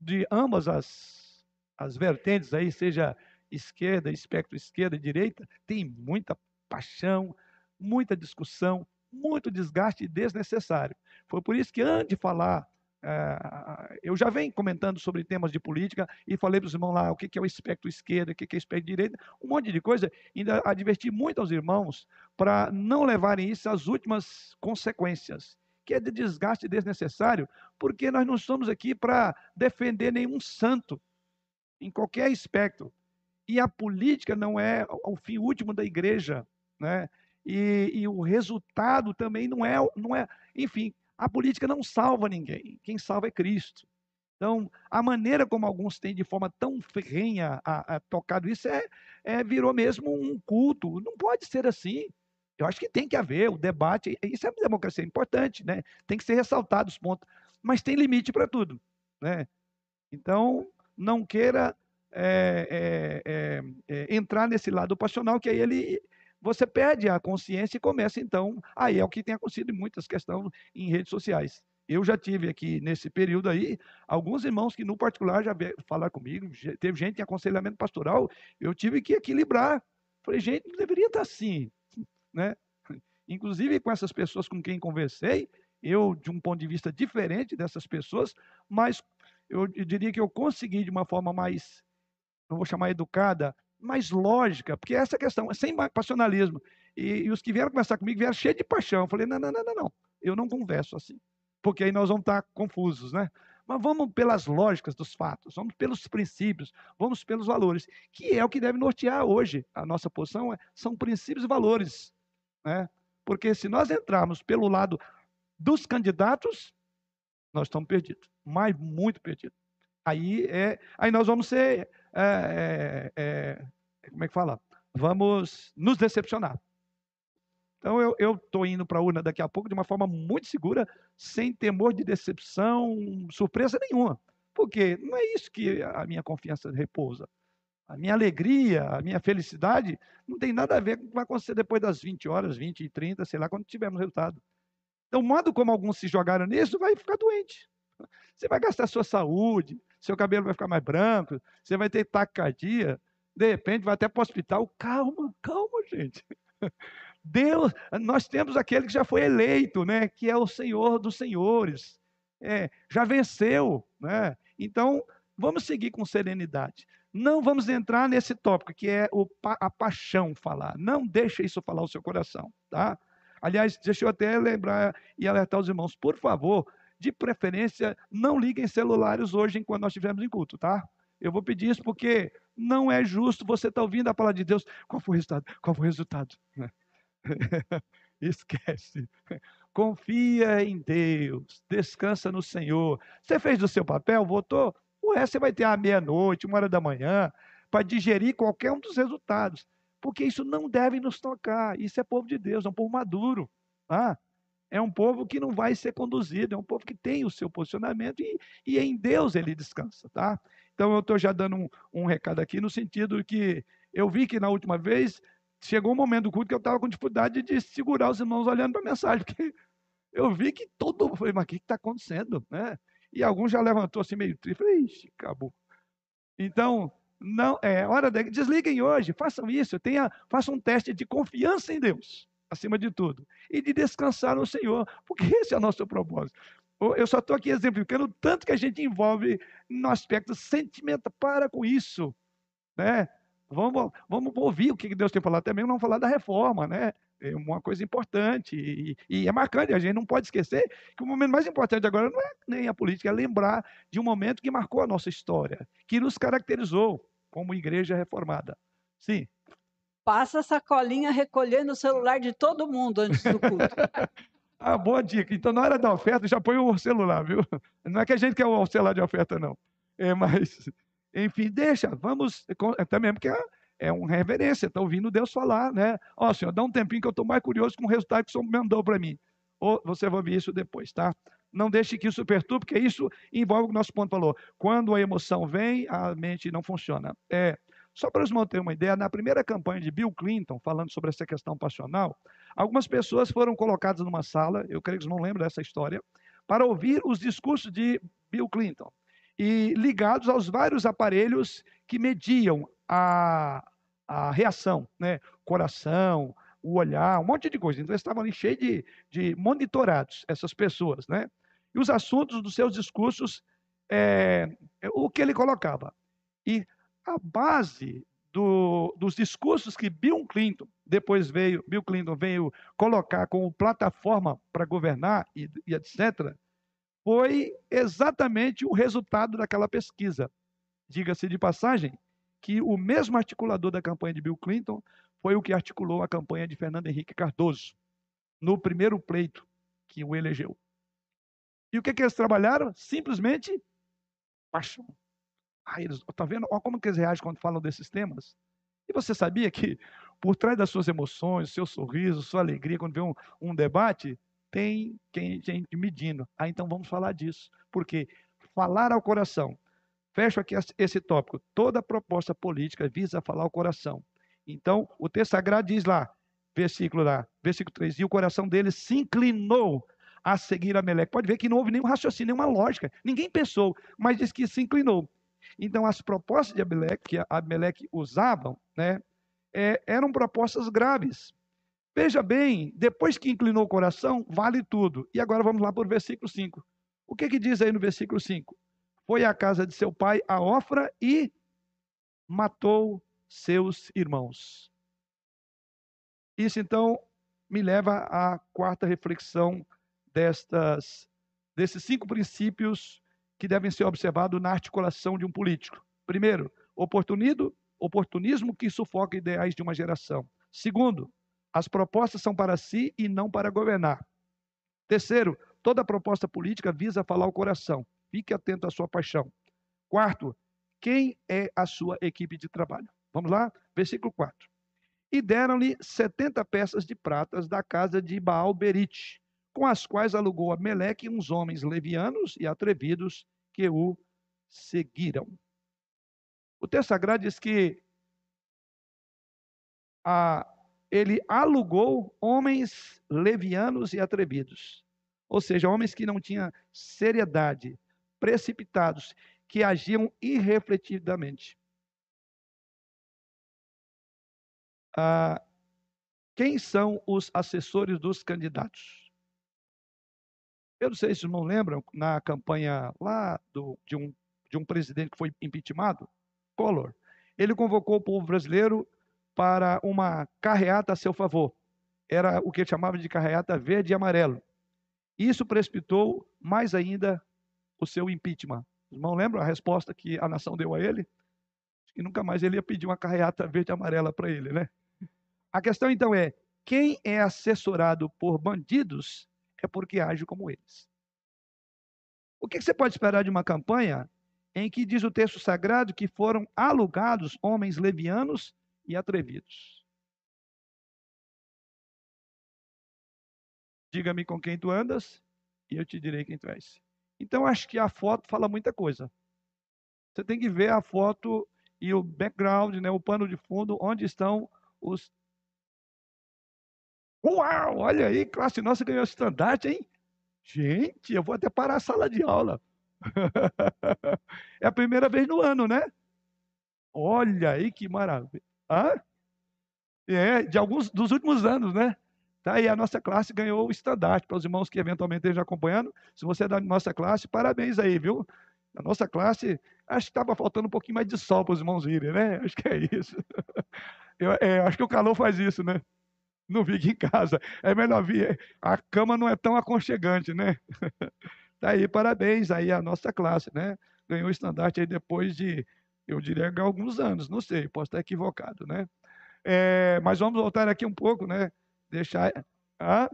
de ambas as, as vertentes aí, seja esquerda, espectro esquerda e direita, tem muita paixão, muita discussão, muito desgaste desnecessário. Foi por isso que antes de falar é, eu já venho comentando sobre temas de política e falei para os irmãos lá o que é o espectro esquerdo, o que é o espectro direito, um monte de coisa. Ainda adverti muito aos irmãos para não levarem isso às últimas consequências, que é de desgaste desnecessário, porque nós não estamos aqui para defender nenhum santo em qualquer espectro. E a política não é o fim último da igreja, né? E, e o resultado também não é, não é, enfim, a política não salva ninguém, quem salva é Cristo. Então, a maneira como alguns têm de forma tão ferrenha a, a tocado isso é, é, virou mesmo um culto. Não pode ser assim. Eu acho que tem que haver o debate. Isso é democracia importante, né? Tem que ser ressaltado os pontos, mas tem limite para tudo, né? Então, não queira é, é, é, entrar nesse lado passional, que aí ele você perde a consciência e começa, então, aí é o que tem acontecido em muitas questões em redes sociais. Eu já tive aqui, nesse período aí, alguns irmãos que, no particular, já falaram comigo, teve gente em aconselhamento pastoral, eu tive que equilibrar. Falei, gente, não deveria estar assim, né? Inclusive, com essas pessoas com quem conversei, eu, de um ponto de vista diferente dessas pessoas, mas eu, eu diria que eu consegui, de uma forma mais, não vou chamar educada, mais lógica, porque essa questão é sem passionalismo. E, e, os que vieram conversar comigo vieram cheios de paixão. Eu falei, não, não, não, não, não, eu não converso assim, porque aí nós vamos estar confusos, né? Mas vamos pelas lógicas dos fatos, vamos pelos princípios, vamos pelos valores, que é o que deve nortear hoje. A nossa posição é, são princípios e valores, né? Porque se nós entrarmos pelo lado dos candidatos, nós estamos perdidos, mas muito perdidos. Aí, é, aí nós vamos ser é, é, é, como é que fala? Vamos nos decepcionar. Então eu estou indo para a urna daqui a pouco de uma forma muito segura, sem temor de decepção, surpresa nenhuma. Porque não é isso que a minha confiança repousa. A minha alegria, a minha felicidade não tem nada a ver com o que vai acontecer depois das 20 horas, 20 e 30, sei lá, quando tivermos resultado. Então, o modo como alguns se jogaram nisso, vai ficar doente. Você vai gastar sua saúde, seu cabelo vai ficar mais branco, você vai ter taquicardia, de repente vai até para o hospital. Calma, calma, gente. Deus, nós temos aquele que já foi eleito, né? Que é o Senhor dos senhores. É, já venceu, né? Então, vamos seguir com serenidade. Não vamos entrar nesse tópico que é o, a paixão falar. Não deixe isso falar o seu coração, tá? Aliás, deixa eu até lembrar e alertar os irmãos, por favor, de preferência, não liguem celulares hoje enquanto nós estivermos em culto, tá? Eu vou pedir isso porque não é justo você estar tá ouvindo a palavra de Deus. Qual foi o resultado? Qual foi o resultado? Esquece. Confia em Deus. Descansa no Senhor. Você fez o seu papel, votou? Ué, você vai ter a meia-noite, uma hora da manhã, para digerir qualquer um dos resultados. Porque isso não deve nos tocar. Isso é povo de Deus, é um povo maduro. Tá? É um povo que não vai ser conduzido, é um povo que tem o seu posicionamento e, e em Deus ele descansa, tá? Então eu estou já dando um, um, recado aqui no sentido que eu vi que na última vez chegou um momento do culto que eu estava com dificuldade de segurar os irmãos olhando para a mensagem, porque eu vi que todo mundo mas o que está acontecendo, né? E alguns já levantou assim meio triste, falei, ixi, acabou. Então, não é hora de desliguem hoje, façam isso, tenha, façam um teste de confiança em Deus acima de tudo, e de descansar no Senhor, porque esse é o nosso propósito. Eu só estou aqui exemplificando tanto que a gente envolve no aspecto sentimento. Para com isso, né? Vamos, vamos ouvir o que Deus tem falado também, não falar da reforma, né? É uma coisa importante e, e, é marcante. A gente não pode esquecer que o momento mais importante agora não é nem a política, é lembrar de um momento que marcou a nossa história, que nos caracterizou como igreja reformada. Sim. Passa a sacolinha recolhendo o celular de todo mundo antes do culto. ah, boa dica. Então, na hora da oferta, já põe o celular, viu? Não é que a gente quer o celular de oferta, não. É, mas, enfim, deixa. Vamos, também porque é, é uma reverência, está ouvindo Deus falar, né? Ó, Senhor, dá um tempinho que eu estou mais curioso com o resultado que o Senhor mandou para mim. Ou você vai ouvir isso depois, tá? não deixe que isso perturbe, porque isso envolve o que o nosso ponto falou. Quando a emoção vem, a mente não funciona. É, só para os irmãos terem uma ideia, na primeira campanha de Bill Clinton, falando sobre essa questão passional, algumas pessoas foram colocadas numa sala, eu creio que vocês não lembram dessa história, para ouvir os discursos de Bill Clinton, e ligados aos vários aparelhos que mediam a, a reação, né? Coração, o olhar, um monte de coisa. Então, eles estavam ali cheios de, de monitorados, essas pessoas, né? E os assuntos dos seus discursos, é, o que ele colocava. E a base do, dos discursos que Bill Clinton depois veio, Bill Clinton veio colocar como plataforma para governar e, e etc, foi exatamente o resultado daquela pesquisa. Diga-se de passagem que o mesmo articulador da campanha de Bill Clinton foi o que articulou a campanha de Fernando Henrique Cardoso no primeiro pleito que o elegeu. E o que, que eles trabalharam? Simplesmente paixão. Ah, eles, tá vendo? Olha como que eles reagem quando falam desses temas. E você sabia que por trás das suas emoções, seu sorriso, sua alegria, quando vê um, um debate, tem quem gente medindo. Ah, então vamos falar disso. Porque falar ao coração. Fecho aqui esse tópico. Toda proposta política visa falar ao coração. Então, o texto sagrado diz lá, versículo lá, versículo 3, e o coração dele se inclinou a seguir Ameleque. Pode ver que não houve nenhum raciocínio, nenhuma lógica. Ninguém pensou, mas diz que se inclinou. Então, as propostas de Abeleque, que Abeleque usavam, né, é, eram propostas graves. Veja bem, depois que inclinou o coração, vale tudo. E agora vamos lá para o versículo 5. O que, que diz aí no versículo 5? Foi à casa de seu pai, a Ofra, e matou seus irmãos. Isso então me leva à quarta reflexão destas, desses cinco princípios que devem ser observados na articulação de um político. Primeiro, oportunismo, oportunismo que sufoca ideais de uma geração. Segundo, as propostas são para si e não para governar. Terceiro, toda proposta política visa falar o coração. Fique atento à sua paixão. Quarto, quem é a sua equipe de trabalho? Vamos lá? Versículo 4. E deram-lhe 70 peças de pratas da casa de Baal Berite, com as quais alugou a Meleque uns homens levianos e atrevidos que o seguiram. O texto sagrado diz que a, ele alugou homens levianos e atrevidos, ou seja, homens que não tinham seriedade, precipitados, que agiam irrefletidamente. Ah, quem são os assessores dos candidatos? Eu não sei se não lembram, na campanha lá do, de, um, de um presidente que foi impeachmentado, Collor, ele convocou o povo brasileiro para uma carreata a seu favor. Era o que ele chamava de carreata verde e amarelo. Isso precipitou mais ainda o seu impeachment. Os irmãos lembram a resposta que a nação deu a ele? Que nunca mais ele ia pedir uma carreata verde e amarela para ele, né? A questão então é: quem é assessorado por bandidos é porque age como eles. O que você pode esperar de uma campanha em que diz o texto sagrado que foram alugados homens levianos e atrevidos? Diga-me com quem tu andas e eu te direi quem tu és. Então, acho que a foto fala muita coisa. Você tem que ver a foto e o background, né, o pano de fundo, onde estão os Uau, olha aí, classe nossa ganhou estandarte, hein? Gente, eu vou até parar a sala de aula. é a primeira vez no ano, né? Olha aí que maravilha. Hã? É, de alguns dos últimos anos, né? Tá aí, a nossa classe ganhou o estandarte. Para os irmãos que eventualmente estejam acompanhando, se você é da nossa classe, parabéns aí, viu? A nossa classe, acho que estava faltando um pouquinho mais de sol para os irmãos irem, né? Acho que é isso. Eu, é, acho que o calor faz isso, né? Não fique em casa. É melhor vir. A cama não é tão aconchegante, né? Tá aí, parabéns aí a nossa classe, né? Ganhou o estandarte aí depois de, eu diria, alguns anos, não sei, posso estar equivocado, né? É, mas vamos voltar aqui um pouco, né? Deixar. Ah,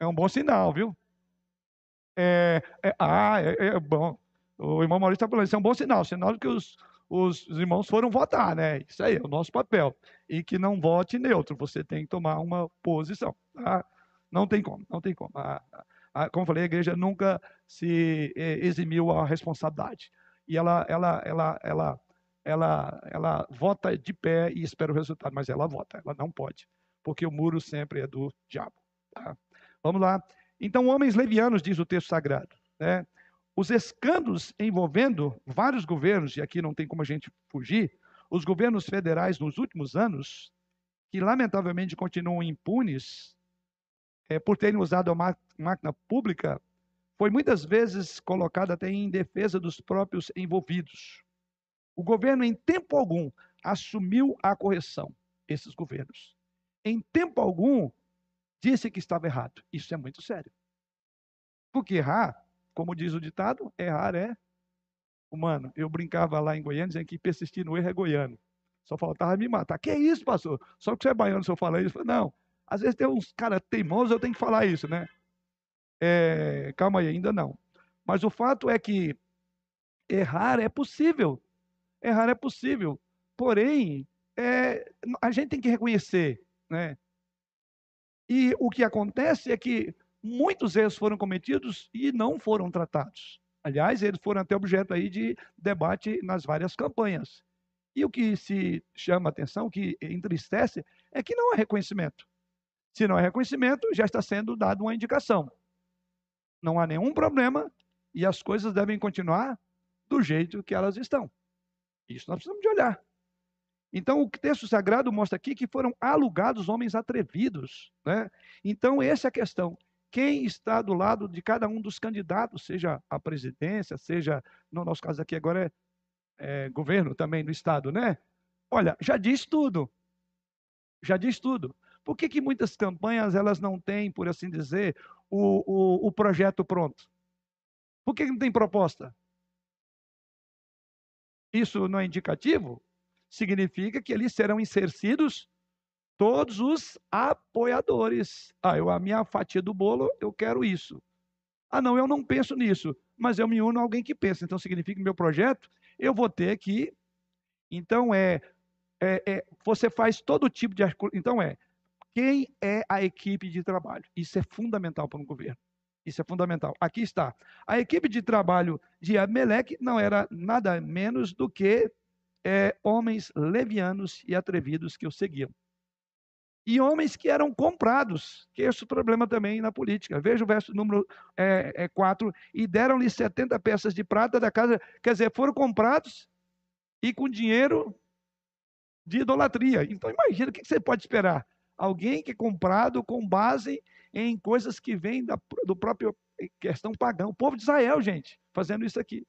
é um bom sinal, viu? É, é, ah, é, é bom. O irmão Maurício está falando, isso é um bom sinal, sinal de que os, os irmãos foram votar, né? Isso aí é o nosso papel. E que não vote neutro, você tem que tomar uma posição. Tá? Não tem como, não tem como. A, a, como falei, a igreja nunca se eh, eximiu a responsabilidade. E ela, ela, ela, ela, ela, ela vota de pé e espera o resultado, mas ela vota, ela não pode, porque o muro sempre é do diabo. Tá? Vamos lá. Então, homens levianos, diz o texto sagrado, né? Os escândalos envolvendo vários governos, e aqui não tem como a gente fugir, os governos federais nos últimos anos, que lamentavelmente continuam impunes é, por terem usado a máquina pública, foi muitas vezes colocada até em defesa dos próprios envolvidos. O governo, em tempo algum, assumiu a correção, esses governos. Em tempo algum, disse que estava errado. Isso é muito sério. Porque errar como diz o ditado, errar é humano. Eu brincava lá em Goiânia dizendo que persistir no erro é goiano. Só faltava me matar. Que isso, pastor? Só que você é baiano, se eu falar isso. Não. Às vezes tem uns caras teimosos, eu tenho que falar isso, né? É, calma aí, ainda não. Mas o fato é que errar é possível. Errar é possível. Porém, é, a gente tem que reconhecer, né? E o que acontece é que muitos erros foram cometidos e não foram tratados. Aliás, eles foram até objeto aí de debate nas várias campanhas. E o que se chama atenção, que entristece, é que não há reconhecimento. Se não há reconhecimento, já está sendo dada uma indicação. Não há nenhum problema e as coisas devem continuar do jeito que elas estão. Isso nós precisamos de olhar. Então, o texto sagrado mostra aqui que foram alugados homens atrevidos. Né? Então, essa é a questão quem está do lado de cada um dos candidatos, seja a presidência, seja, no nosso caso aqui agora é, é governo também no Estado, né? Olha, já diz tudo. Já diz tudo. Por que, que muitas campanhas elas não têm, por assim dizer, o, o, o projeto pronto? Por que não tem proposta? Isso não é indicativo? Significa que eles serão insercidos todos os apoiadores. Ah, eu, a minha fatia do bolo, eu quero isso. Ah, não, eu não penso nisso, mas eu me uno a alguém que pensa. Então, significa que meu projeto, eu vou ter que. Então, é, é, é você faz todo tipo de. Então, é quem é a equipe de trabalho. Isso é fundamental para um governo. Isso é fundamental. Aqui está. A equipe de trabalho de Abmelec não era nada menos do que é, homens levianos e atrevidos que o seguiam e homens que eram comprados, que esse é o problema também na política. Veja o verso número é, é 4, e deram-lhe 70 peças de prata da casa, quer dizer, foram comprados e com dinheiro de idolatria. Então imagina o que você pode esperar. Alguém que é comprado com base em coisas que vêm da, do próprio eh, questão pagã. O povo de Israel, gente, fazendo isso aqui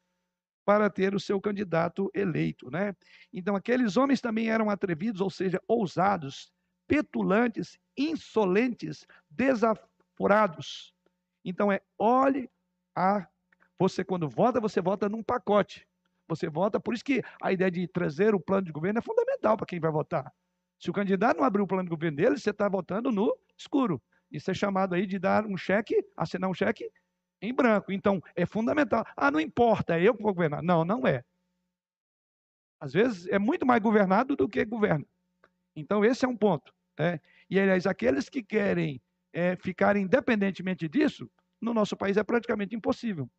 para ter o seu candidato eleito, né? Então aqueles homens também eram atrevidos, ou seja, ousados, petulantes, insolentes, desaforados. Então é olhe a você quando vota, você vota num pacote. Você vota, por isso que a ideia de trazer o plano de governo é fundamental para quem vai votar. Se o candidato não abrir o plano de governo dele, você está votando no escuro. Isso é chamado aí de dar um cheque, assinar um cheque em branco. Então, é fundamental. Ah, não importa, é eu que vou governar. Não, não é. Às vezes é muito mais governado do que governa. Então, esse é um ponto. Né? E, aliás, aqueles que querem é, ficar independentemente disso, no nosso país é praticamente impossível.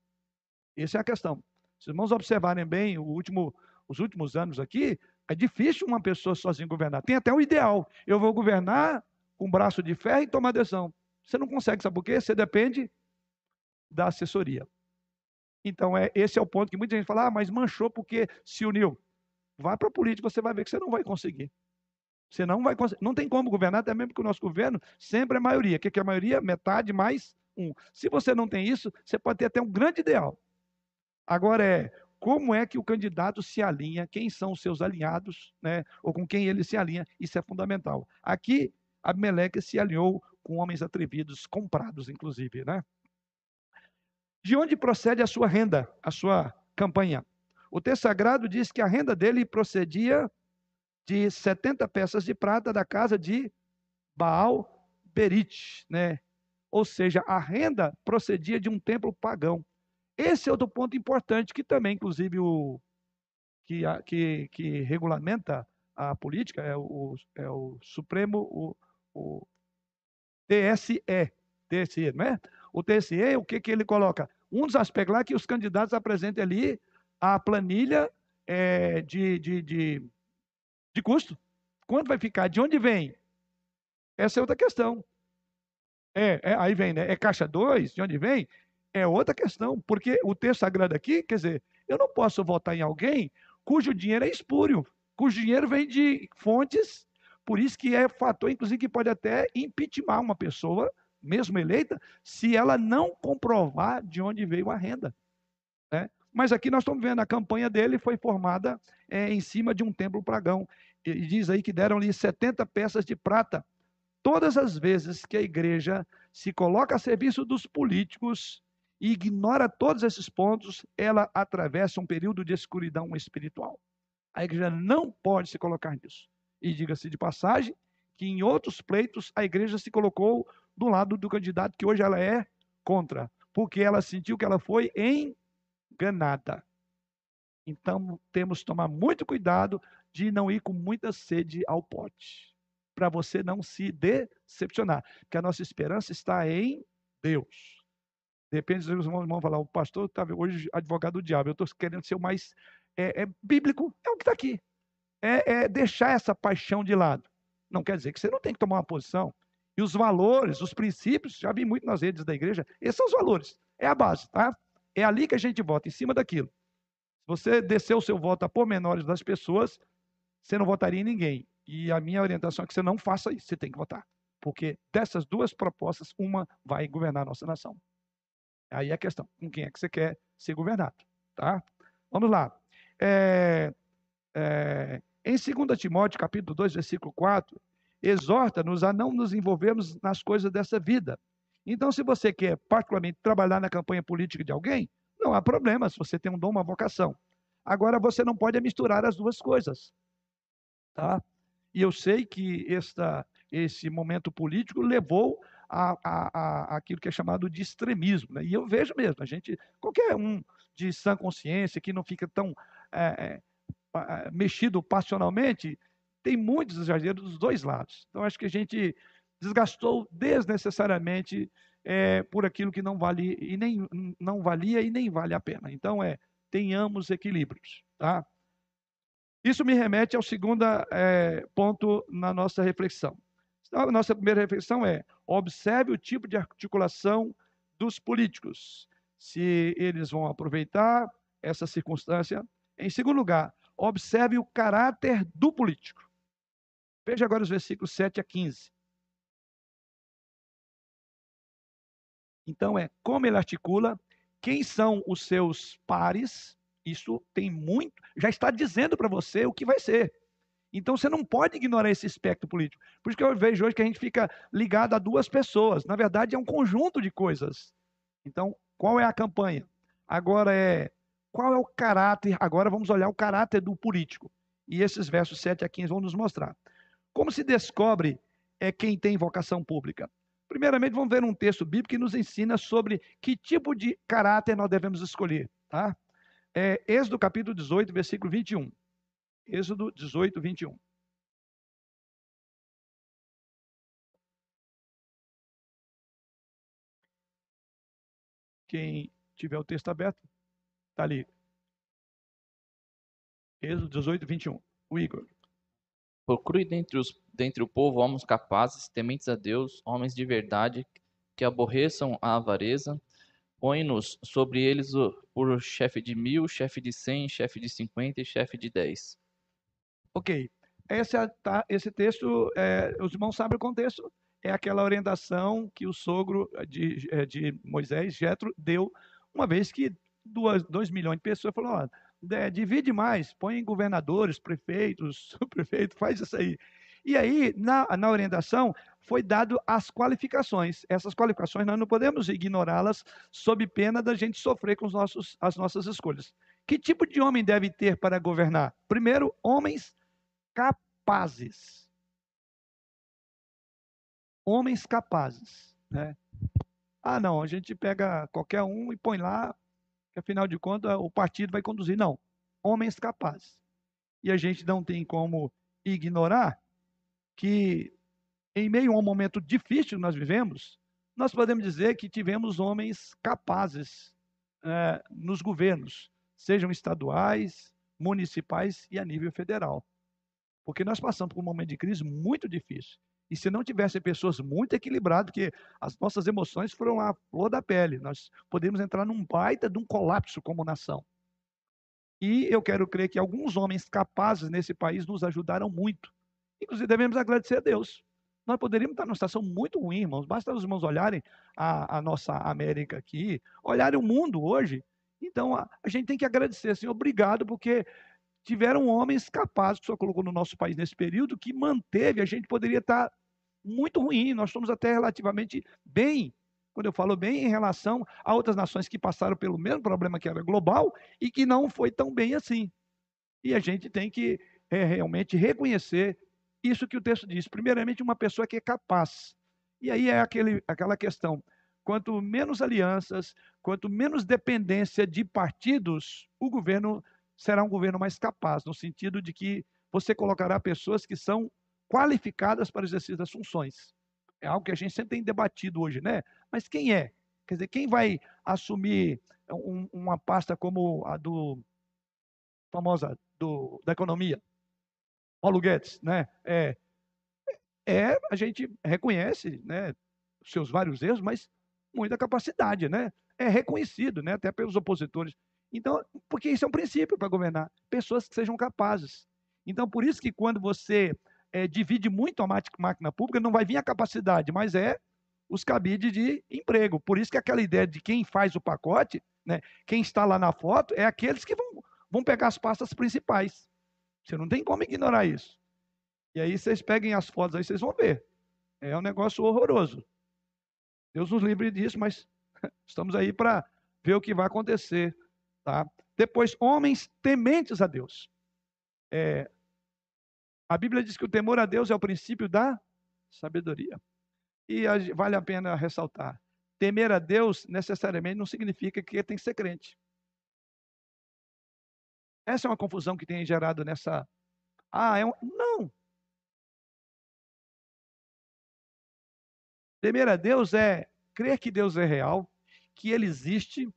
Essa é a questão. Se os irmãos observarem bem último, os últimos anos aqui, é difícil uma pessoa sozinha governar. Tem até o ideal. Eu vou governar com braço de ferro e tomar decisão. Você não consegue, sabe por quê? Você depende da assessoria. Então, é, esse é o ponto que muita gente fala, ah, mas manchou porque se uniu. Vai para a política, você vai ver que você não vai conseguir. Você não vai não tem como governar, até mesmo porque o nosso governo sempre é maioria. O que é a maioria? Metade mais um. Se você não tem isso, você pode ter até um grande ideal. Agora é como é que o candidato se alinha, quem são os seus alinhados, né? ou com quem ele se alinha, isso é fundamental. Aqui, Abimeleque se alinhou com homens atrevidos, comprados, inclusive. Né? De onde procede a sua renda, a sua campanha? O texto sagrado diz que a renda dele procedia de 70 peças de prata da casa de Baal Berit, né? Ou seja, a renda procedia de um templo pagão. Esse é outro ponto importante que também, inclusive, o que, que, que regulamenta a política é o, é o Supremo, o, o TSE, TSE, não é? o TSE, o que, que ele coloca? Um dos aspectos lá é que os candidatos apresentem ali a planilha é, de, de, de, de custo. Quanto vai ficar? De onde vem? Essa é outra questão. É, é, aí vem, né? É caixa 2, de onde vem? É outra questão, porque o texto sagrado aqui, quer dizer, eu não posso votar em alguém cujo dinheiro é espúrio, cujo dinheiro vem de fontes, por isso que é fator, inclusive, que pode até impeachment uma pessoa, mesmo eleita, se ela não comprovar de onde veio a renda. Né? Mas aqui nós estamos vendo, a campanha dele foi formada é, em cima de um templo pagão. E diz aí que deram-lhe 70 peças de prata Todas as vezes que a igreja se coloca a serviço dos políticos e ignora todos esses pontos, ela atravessa um período de escuridão espiritual. A igreja não pode se colocar nisso. E diga-se de passagem que em outros pleitos a igreja se colocou do lado do candidato que hoje ela é contra, porque ela sentiu que ela foi enganada. Então temos que tomar muito cuidado de não ir com muita sede ao pote para você não se decepcionar, porque a nossa esperança está em Deus. Depende dos irmãos vão falar, o pastor está hoje advogado do diabo, eu estou querendo ser o mais é, é bíblico, é o que está aqui. É, é deixar essa paixão de lado. Não quer dizer que você não tem que tomar uma posição. E os valores, os princípios, já vi muito nas redes da igreja, esses são os valores. É a base, tá? É ali que a gente vota, em cima daquilo. Se você descer o seu voto a pormenores das pessoas, você não votaria em ninguém. E a minha orientação é que você não faça isso, você tem que votar. Porque dessas duas propostas, uma vai governar a nossa nação. Aí é a questão, com quem é que você quer ser governado, tá? Vamos lá. É, é, em 2 Timóteo, capítulo 2, versículo 4, exorta-nos a não nos envolvermos nas coisas dessa vida. Então, se você quer particularmente trabalhar na campanha política de alguém, não há problema se você tem um dom, uma vocação. Agora, você não pode misturar as duas coisas. Tá? E eu sei que esta, esse momento político levou a, a, a, aquilo que é chamado de extremismo. Né? E eu vejo mesmo, a gente, qualquer um de sã consciência que não fica tão é, é, mexido passionalmente, tem muitos exageros dos dois lados. Então, acho que a gente desgastou desnecessariamente é, por aquilo que não vale e nem não valia e nem vale a pena. Então, é tenhamos equilíbrios, tá? Isso me remete ao segundo é, ponto na nossa reflexão. Então, a nossa primeira reflexão é: observe o tipo de articulação dos políticos, se eles vão aproveitar essa circunstância. Em segundo lugar, observe o caráter do político. Veja agora os versículos 7 a 15. Então, é como ele articula, quem são os seus pares, isso tem muito, já está dizendo para você o que vai ser. Então você não pode ignorar esse espectro político. Por isso que eu vejo hoje que a gente fica ligado a duas pessoas. Na verdade, é um conjunto de coisas. Então, qual é a campanha? Agora é qual é o caráter? Agora vamos olhar o caráter do político. E esses versos 7 a 15 vão nos mostrar. Como se descobre é quem tem vocação pública? Primeiramente, vamos ver um texto bíblico que nos ensina sobre que tipo de caráter nós devemos escolher, tá? É Êxodo capítulo 18, versículo 21. Êxodo 18, 21. Quem tiver o texto aberto, está ali. Êxodo 18, 21. O Igor. Procure dentre, os, dentre o povo homens capazes, tementes a Deus, homens de verdade, que aborreçam a avareza, põe-nos sobre eles o, por chefe de mil, chefe de cem, chefe de cinquenta e chefe de dez. Ok. Esse, tá, esse texto, é, os irmãos sabem o contexto, é aquela orientação que o sogro de, é, de Moisés, Jetro, deu, uma vez que duas, dois milhões de pessoas falaram, divide mais, põe governadores, prefeitos, prefeito, faz isso aí. E aí, na, na orientação, foi dado as qualificações. Essas qualificações nós não podemos ignorá-las sob pena da gente sofrer com os nossos, as nossas escolhas. Que tipo de homem deve ter para governar? Primeiro, homens capazes. Homens capazes. Né? Ah, não, a gente pega qualquer um e põe lá, que afinal de contas o partido vai conduzir. Não, homens capazes. E a gente não tem como ignorar que, em meio a um momento difícil que nós vivemos, nós podemos dizer que tivemos homens capazes é, nos governos, sejam estaduais, municipais e a nível federal. Porque nós passamos por um momento de crise muito difícil. E se não tivessem pessoas muito equilibradas, porque as nossas emoções foram a flor da pele, nós poderíamos entrar num baita de um colapso como nação. E eu quero crer que alguns homens capazes nesse país nos ajudaram muito. Inclusive, devemos agradecer a Deus. Nós poderíamos estar numa situação muito ruim, irmãos. Basta os irmãos olharem a, a nossa América aqui, olharem o mundo hoje. Então, a, a gente tem que agradecer, Senhor, obrigado, porque tiveram homens capazes, que o Senhor colocou no nosso país nesse período, que manteve, a gente poderia estar muito ruim, nós estamos até relativamente bem, quando eu falo bem, em relação a outras nações que passaram pelo mesmo problema que era global e que não foi tão bem assim. E a gente tem que é, realmente reconhecer isso que o texto diz. Primeiramente, uma pessoa que é capaz. E aí é aquele, aquela questão: quanto menos alianças, quanto menos dependência de partidos, o governo será um governo mais capaz, no sentido de que você colocará pessoas que são qualificadas para o exercício das funções. É algo que a gente sempre tem debatido hoje, né? Mas quem é? Quer dizer, quem vai assumir um, uma pasta como a do famosa do, da economia? Paulo Guedes, né? É, é a gente reconhece, né? Seus vários erros, mas muita capacidade, né? É reconhecido, né? Até pelos opositores. Então, porque isso é um princípio para governar, pessoas que sejam capazes. Então, por isso que quando você é, divide muito a máquina pública, não vai vir a capacidade, mas é os cabides de emprego. Por isso que aquela ideia de quem faz o pacote, né, quem está lá na foto, é aqueles que vão, vão pegar as pastas principais. Você não tem como ignorar isso. E aí vocês peguem as fotos aí, vocês vão ver. É um negócio horroroso. Deus nos livre disso, mas estamos aí para ver o que vai acontecer Tá? Depois, homens tementes a Deus. É, a Bíblia diz que o temor a Deus é o princípio da sabedoria. E vale a pena ressaltar: temer a Deus necessariamente não significa que tem que ser crente. Essa é uma confusão que tem gerado nessa. Ah, é um. Não! Temer a Deus é crer que Deus é real, que Ele existe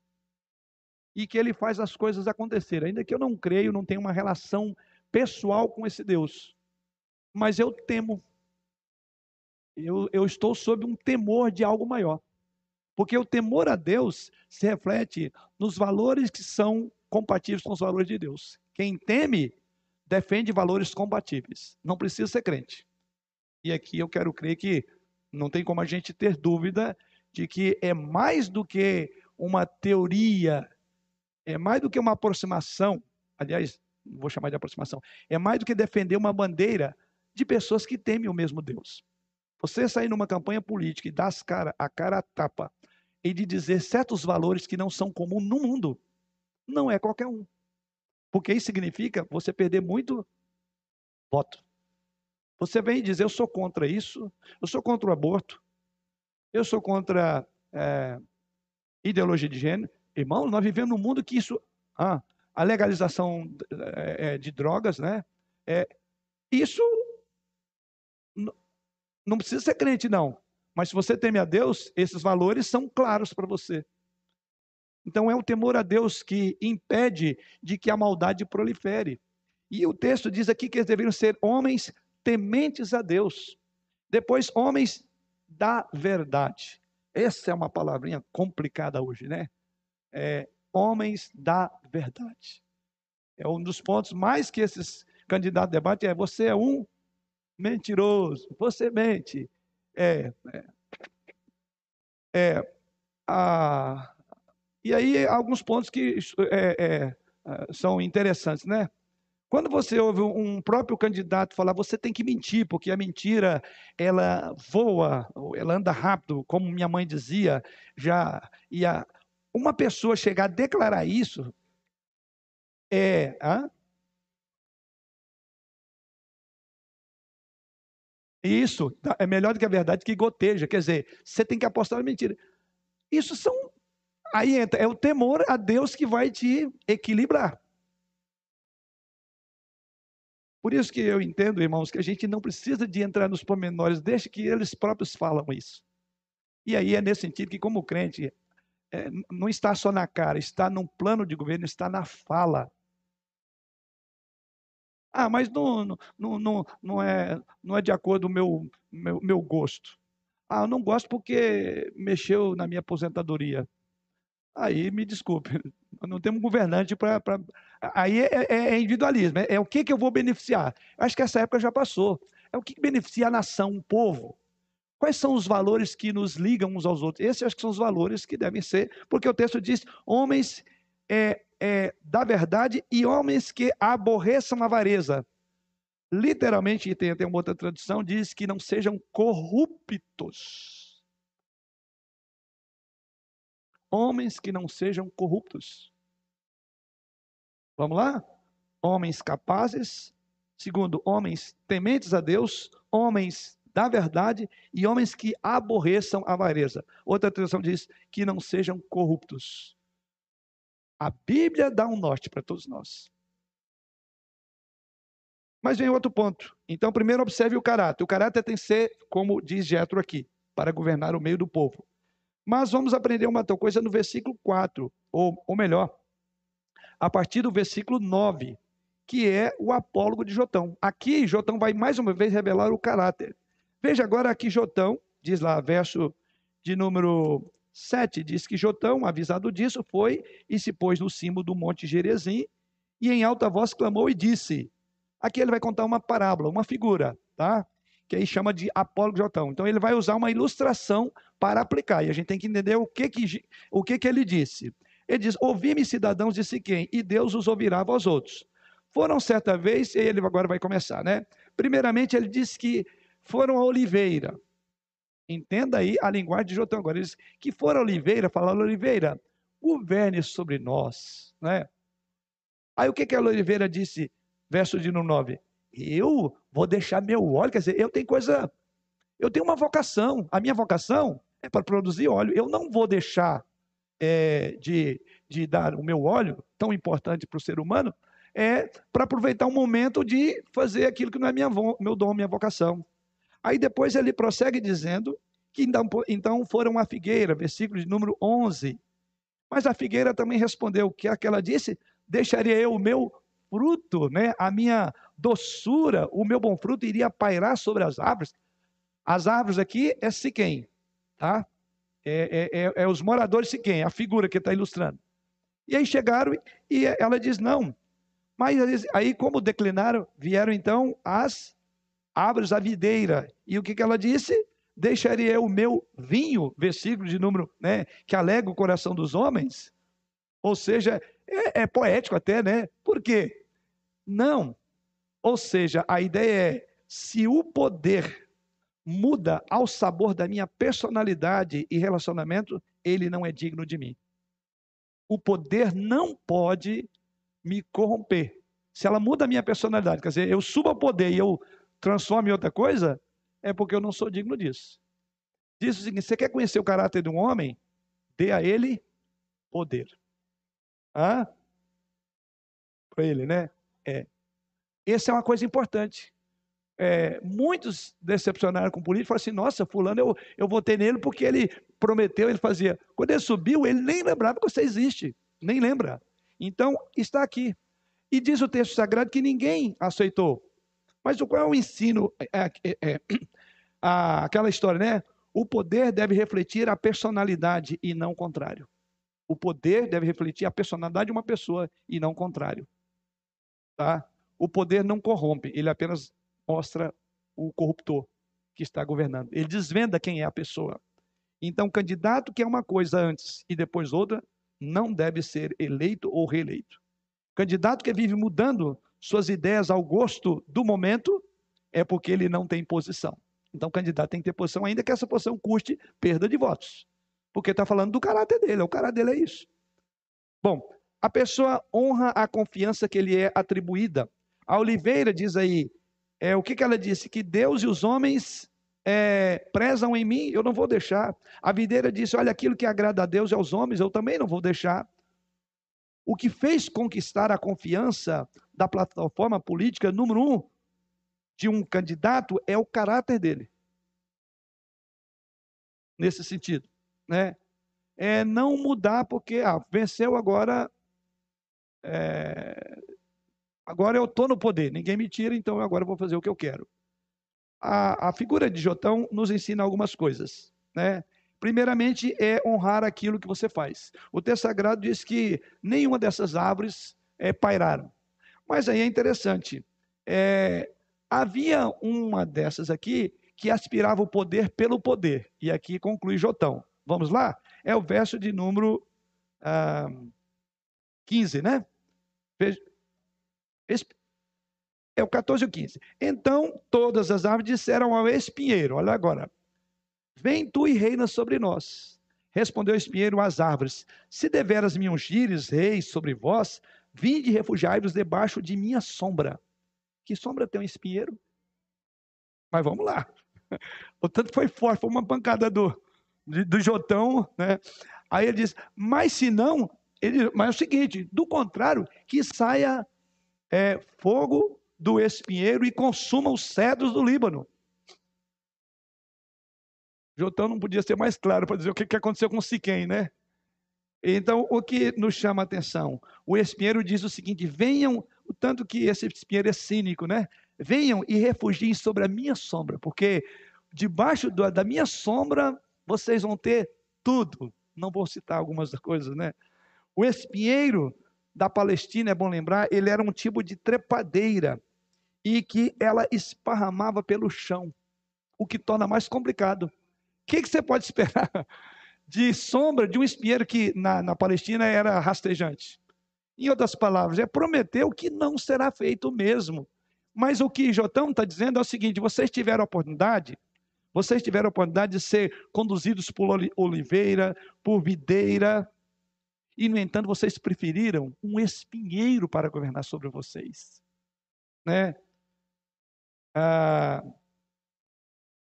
e que ele faz as coisas acontecerem. Ainda que eu não creio, não tenho uma relação pessoal com esse Deus, mas eu temo. Eu, eu estou sob um temor de algo maior. Porque o temor a Deus se reflete nos valores que são compatíveis com os valores de Deus. Quem teme defende valores compatíveis. Não precisa ser crente. E aqui eu quero crer que não tem como a gente ter dúvida de que é mais do que uma teoria é mais do que uma aproximação, aliás, vou chamar de aproximação, é mais do que defender uma bandeira de pessoas que temem o mesmo Deus. Você sair numa campanha política e dar cara, a cara a tapa e de dizer certos valores que não são comuns no mundo, não é qualquer um. Porque isso significa você perder muito voto. Você vem dizer, eu sou contra isso, eu sou contra o aborto, eu sou contra é, ideologia de gênero, Irmão, nós vivemos num mundo que isso. Ah, a legalização é, de drogas, né? É, isso não precisa ser crente, não. Mas se você teme a Deus, esses valores são claros para você. Então é o temor a Deus que impede de que a maldade prolifere. E o texto diz aqui que eles deveriam ser homens tementes a Deus. Depois, homens da verdade. Essa é uma palavrinha complicada hoje, né? é, homens da verdade. É um dos pontos mais que esses candidatos debatem é você é um mentiroso, você mente. É, é, é a, e aí alguns pontos que é, é, são interessantes, né? Quando você ouve um próprio candidato falar, você tem que mentir, porque a mentira ela voa, ela anda rápido, como minha mãe dizia, já e a, uma pessoa chegar a declarar isso é. Hã? Isso é melhor do que a verdade que goteja. Quer dizer, você tem que apostar na mentira. Isso são. Aí entra, é o temor a Deus que vai te equilibrar. Por isso que eu entendo, irmãos, que a gente não precisa de entrar nos pormenores, deixe que eles próprios falam isso. E aí é nesse sentido que, como crente, é, não está só na cara, está num plano de governo, está na fala. Ah, mas não, não, não, não, é, não é de acordo com o meu, meu, meu gosto. Ah, eu não gosto porque mexeu na minha aposentadoria. Aí me desculpe, não temos governante para. Pra... Aí é, é, é individualismo, é, é, o que, que eu vou beneficiar. Acho que essa época já passou. É o que, que beneficia a nação, o povo. Quais são os valores que nos ligam uns aos outros? Esses acho que são os valores que devem ser, porque o texto diz: homens é, é, da verdade e homens que aborreçam a avareza. Literalmente, tem até uma outra tradução, diz que não sejam corruptos. Homens que não sejam corruptos. Vamos lá? Homens capazes. Segundo, homens tementes a Deus, homens da verdade e homens que aborreçam a avareza. Outra tradução diz que não sejam corruptos. A Bíblia dá um norte para todos nós. Mas vem outro ponto. Então, primeiro observe o caráter. O caráter tem que ser, como diz Jetro aqui, para governar o meio do povo. Mas vamos aprender uma coisa no versículo 4, ou, ou melhor, a partir do versículo 9, que é o apólogo de Jotão. Aqui, Jotão vai mais uma vez revelar o caráter. Veja agora aqui Jotão, diz lá, verso de número 7, diz que Jotão, avisado disso, foi e se pôs no cimo do monte Gerezim, e em alta voz clamou e disse: Aqui ele vai contar uma parábola, uma figura, tá? Que aí chama de apólogo de Jotão. Então ele vai usar uma ilustração para aplicar. E a gente tem que entender o que que, o que, que ele disse. Ele diz: Ouvi-me, cidadãos de Siquém, e Deus os ouvirá vós outros. Foram certa vez, e ele agora vai começar, né? Primeiramente, ele diz que foram a oliveira. Entenda aí a linguagem de Jotão agora. Ele diz que foram a oliveira, falaram oliveira, governe sobre nós, né? Aí o que, que a oliveira disse? verso de 9. Eu vou deixar meu óleo, quer dizer, eu tenho coisa, eu tenho uma vocação, a minha vocação é para produzir óleo, eu não vou deixar é, de, de dar o meu óleo, tão importante para o ser humano, é para aproveitar um momento de fazer aquilo que não é minha, meu dom, minha vocação. Aí depois ele prossegue dizendo que então, então foram a figueira, versículo de número 11. Mas a figueira também respondeu que aquela disse: Deixaria eu o meu fruto, né, a minha doçura, o meu bom fruto iria pairar sobre as árvores. As árvores aqui é Siquém, tá? É, é, é, é os moradores Siquém, a figura que está ilustrando. E aí chegaram e ela diz não. Mas aí, como declinaram, vieram então as árvores da videira. E o que, que ela disse? Deixaria o meu vinho, versículo de número, né, que alega o coração dos homens. Ou seja, é, é poético até, né? Por quê? Não. Ou seja, a ideia é: se o poder muda ao sabor da minha personalidade e relacionamento, ele não é digno de mim. O poder não pode me corromper. Se ela muda a minha personalidade, quer dizer, eu subo ao poder e eu transformo em outra coisa, é porque eu não sou digno disso. Diz o seguinte: você quer conhecer o caráter de um homem? Dê a ele poder. Hã? Para ele, né? É. Essa é uma coisa importante. É, muitos decepcionaram com o político, falaram assim, nossa, fulano, eu, eu votei nele porque ele prometeu, ele fazia. Quando ele subiu, ele nem lembrava que você existe, nem lembra. Então, está aqui. E diz o texto sagrado que ninguém aceitou. Mas qual é o ensino? É, é, é, a, aquela história, né? O poder deve refletir a personalidade e não o contrário. O poder deve refletir a personalidade de uma pessoa e não o contrário. Tá? O poder não corrompe, ele apenas mostra o corruptor que está governando. Ele desvenda quem é a pessoa. Então, o candidato que é uma coisa antes e depois outra, não deve ser eleito ou reeleito. O candidato que vive mudando suas ideias ao gosto do momento é porque ele não tem posição. Então, o candidato tem que ter posição, ainda que essa posição custe perda de votos. Porque está falando do caráter dele, o caráter dele é isso. Bom, a pessoa honra a confiança que lhe é atribuída. A Oliveira diz aí, é, o que, que ela disse? Que Deus e os homens é, prezam em mim, eu não vou deixar. A videira disse: Olha, aquilo que agrada a Deus e aos homens, eu também não vou deixar. O que fez conquistar a confiança da plataforma política número um de um candidato é o caráter dele. nesse sentido, né? É não mudar porque ah, venceu agora, é, agora eu estou no poder, ninguém me tira, então agora eu vou fazer o que eu quero. A, a figura de Jotão nos ensina algumas coisas, né? Primeiramente é honrar aquilo que você faz. O texto sagrado diz que nenhuma dessas árvores é, pairaram. Mas aí é interessante. É, havia uma dessas aqui que aspirava o poder pelo poder. E aqui conclui Jotão. Vamos lá? É o verso de número ah, 15, né? É o 14 e o 15. Então todas as árvores disseram ao espinheiro: Olha agora, Vem tu e reina sobre nós. Respondeu o espinheiro às árvores: Se deveras me ungires, reis, sobre vós, vinde e refugiai-vos debaixo de minha sombra. Que sombra tem um espinheiro? Mas vamos lá. O tanto foi forte, foi uma pancada do, do Jotão, né? Aí ele diz: Mas se não, ele, mas é o seguinte: do contrário, que saia é, fogo do espinheiro e consuma os cedros do Líbano. Jotão não podia ser mais claro para dizer o que aconteceu com Siquém, né? Então, o que nos chama a atenção? O espinheiro diz o seguinte: venham, o tanto que esse espinheiro é cínico, né? Venham e refugiem sobre a minha sombra, porque debaixo da minha sombra vocês vão ter tudo. Não vou citar algumas coisas, né? O espinheiro da Palestina, é bom lembrar, ele era um tipo de trepadeira e que ela esparramava pelo chão, o que torna mais complicado que, que você pode esperar de sombra de um espinheiro que na, na Palestina era rastejante? Em outras palavras, é prometer o que não será feito mesmo. Mas o que Jotão está dizendo é o seguinte: vocês tiveram a oportunidade, vocês tiveram a oportunidade de ser conduzidos por oliveira, por videira, e no entanto vocês preferiram um espinheiro para governar sobre vocês. Né? Ah,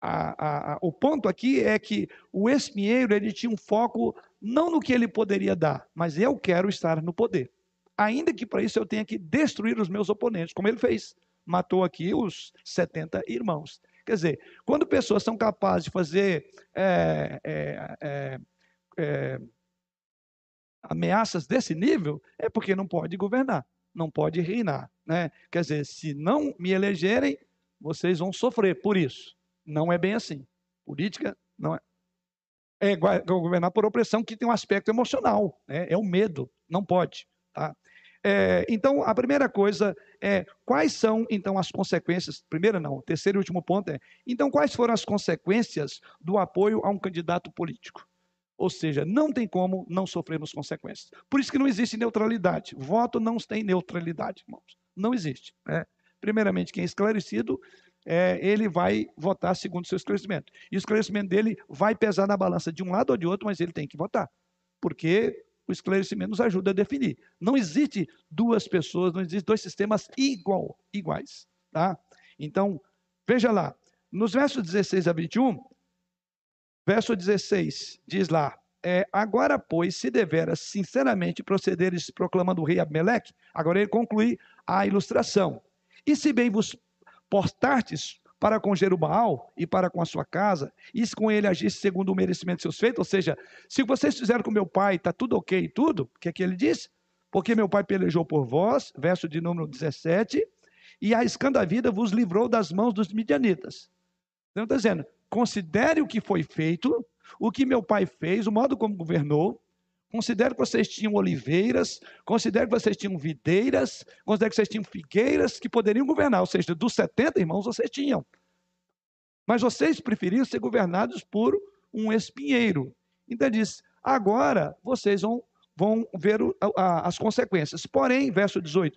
a, a, o ponto aqui é que o espinheiro ele tinha um foco não no que ele poderia dar, mas eu quero estar no poder. Ainda que para isso eu tenha que destruir os meus oponentes, como ele fez. Matou aqui os 70 irmãos. Quer dizer, quando pessoas são capazes de fazer é, é, é ameaças desse nível, é porque não pode governar, não pode reinar. Né? Quer dizer, se não me elegerem, vocês vão sofrer por isso. Não é bem assim. Política não é. É governar por opressão que tem um aspecto emocional, né? é o medo, não pode. Tá? É, então, a primeira coisa é quais são, então, as consequências. Primeira, não, o terceiro e último ponto é: então, quais foram as consequências do apoio a um candidato político? Ou seja, não tem como não sofrermos consequências. Por isso que não existe neutralidade. Voto não tem neutralidade, irmãos. Não existe. Né? Primeiramente, quem é esclarecido é, ele vai votar segundo o seu esclarecimento. E o esclarecimento dele vai pesar na balança de um lado ou de outro, mas ele tem que votar. Porque o esclarecimento nos ajuda a definir. Não existe duas pessoas, não existe dois sistemas igual, iguais. Tá? Então, veja lá, nos versos 16 a 21, verso 16 diz lá, é, agora, pois, se deveras sinceramente procederes proclamando o rei Abimeleque, agora ele conclui a ilustração. E se bem vos portastes para com Jerubaal e para com a sua casa, e se com ele agisse segundo o merecimento de seus feitos, ou seja, se vocês fizeram com meu pai, está tudo ok, tudo, o que é que ele diz? Porque meu pai pelejou por vós, verso de número 17, e arriscando a vida vos livrou das mãos dos midianitas. Então está dizendo, considere o que foi feito, o que meu pai fez, o modo como governou, Considere que vocês tinham oliveiras, considere que vocês tinham videiras, considere que vocês tinham figueiras que poderiam governar, ou seja, dos 70 irmãos vocês tinham. Mas vocês preferiam ser governados por um espinheiro. Então ele diz: agora vocês vão, vão ver o, a, as consequências. Porém, verso 18: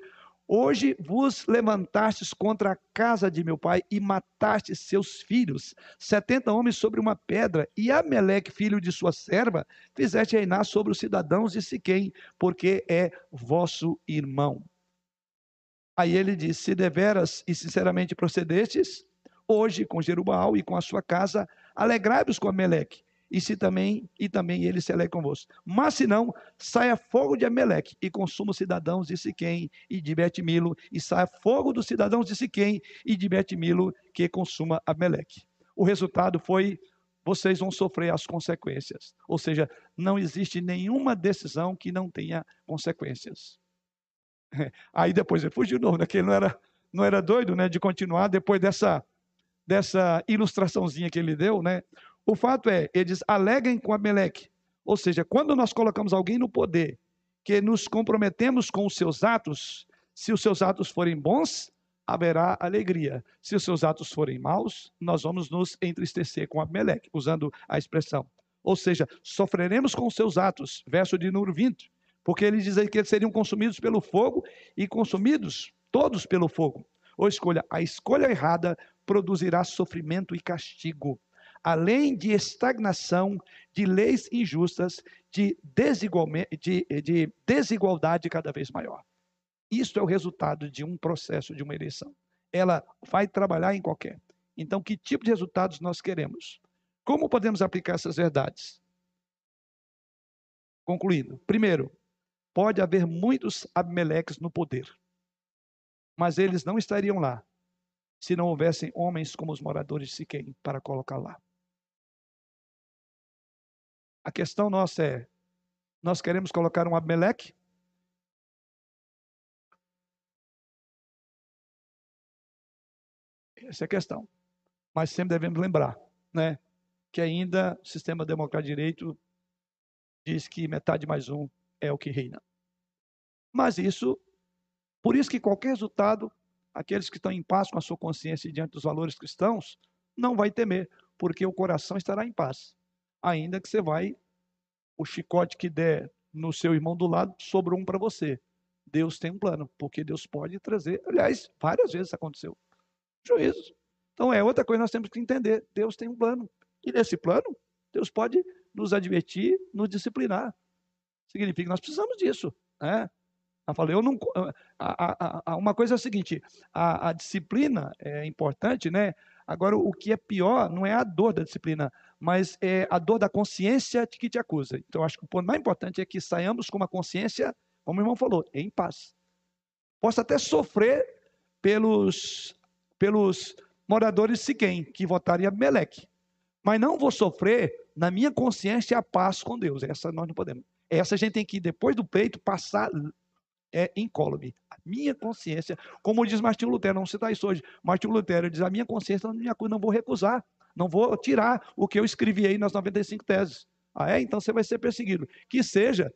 Hoje vos levantastes contra a casa de meu pai e matastes seus filhos, setenta homens sobre uma pedra, e Ameleque, filho de sua serva, fizeste reinar sobre os cidadãos de Siquém, porque é vosso irmão. Aí ele diz: Se deveras e sinceramente procedestes, hoje com Jerubaal e com a sua casa, alegrai-vos com Ameleque, e se também e também ele se alegre convosco. Mas se não, saia fogo de Ameleque e consuma os cidadãos de Siquém e de Betimilo, e saia fogo dos cidadãos de Siquém e de Betimilo que consuma Ameleque. O resultado foi vocês vão sofrer as consequências. Ou seja, não existe nenhuma decisão que não tenha consequências. Aí depois ele fugiu de novo, né? Que ele não era, não era doido né, de continuar depois dessa, dessa ilustraçãozinha que ele deu, né? O fato é, eles aleguem com Abimeleque. Ou seja, quando nós colocamos alguém no poder, que nos comprometemos com os seus atos, se os seus atos forem bons, haverá alegria. Se os seus atos forem maus, nós vamos nos entristecer com Abimeleque, usando a expressão. Ou seja, sofreremos com os seus atos. Verso de número 20. Porque ele diz aí que eles seriam consumidos pelo fogo e consumidos todos pelo fogo. Ou escolha, a escolha errada produzirá sofrimento e castigo, além de estagnação, de leis injustas, de, de, de desigualdade cada vez maior. Isso é o resultado de um processo de uma eleição. Ela vai trabalhar em qualquer. Então, que tipo de resultados nós queremos? Como podemos aplicar essas verdades? Concluindo, primeiro, pode haver muitos Abimeleques no poder, mas eles não estariam lá se não houvessem homens como os moradores de Siquém para colocar lá. A questão nossa é: nós queremos colocar um Abimeleque Essa é a questão. Mas sempre devemos lembrar, né, que ainda o sistema democrático de direito diz que metade mais um é o que reina. Mas isso, por isso que qualquer resultado, aqueles que estão em paz com a sua consciência diante dos valores cristãos, não vai temer, porque o coração estará em paz. Ainda que você vai, o chicote que der no seu irmão do lado, sobrou um para você. Deus tem um plano, porque Deus pode trazer. Aliás, várias vezes aconteceu juízo. Então é outra coisa que nós temos que entender. Deus tem um plano. E nesse plano, Deus pode nos advertir, nos disciplinar. Significa que nós precisamos disso. Né? Eu falei, eu não. A, a, a, uma coisa é a seguinte: a, disciplina é importante, né? Agora, o que é pior não é a dor da disciplina, mas é a dor da consciência que te acusa. Então, acho que o ponto mais importante é que saiamos com uma consciência, como o irmão falou, em paz. Posso até sofrer pelos pelos moradores Siquém, que votaram em Abimeleque. Mas não vou sofrer na minha consciência a paz com Deus. Essa nós não podemos. Essa a gente tem que, depois do peito, passar é, incólume. A minha consciência, como diz Martinho Lutero, não citar isso hoje. Martinho Lutero diz: a minha consciência não vou recusar, não vou tirar o que eu escrevi aí nas 95 teses. Ah, é? Então você vai ser perseguido. Que seja,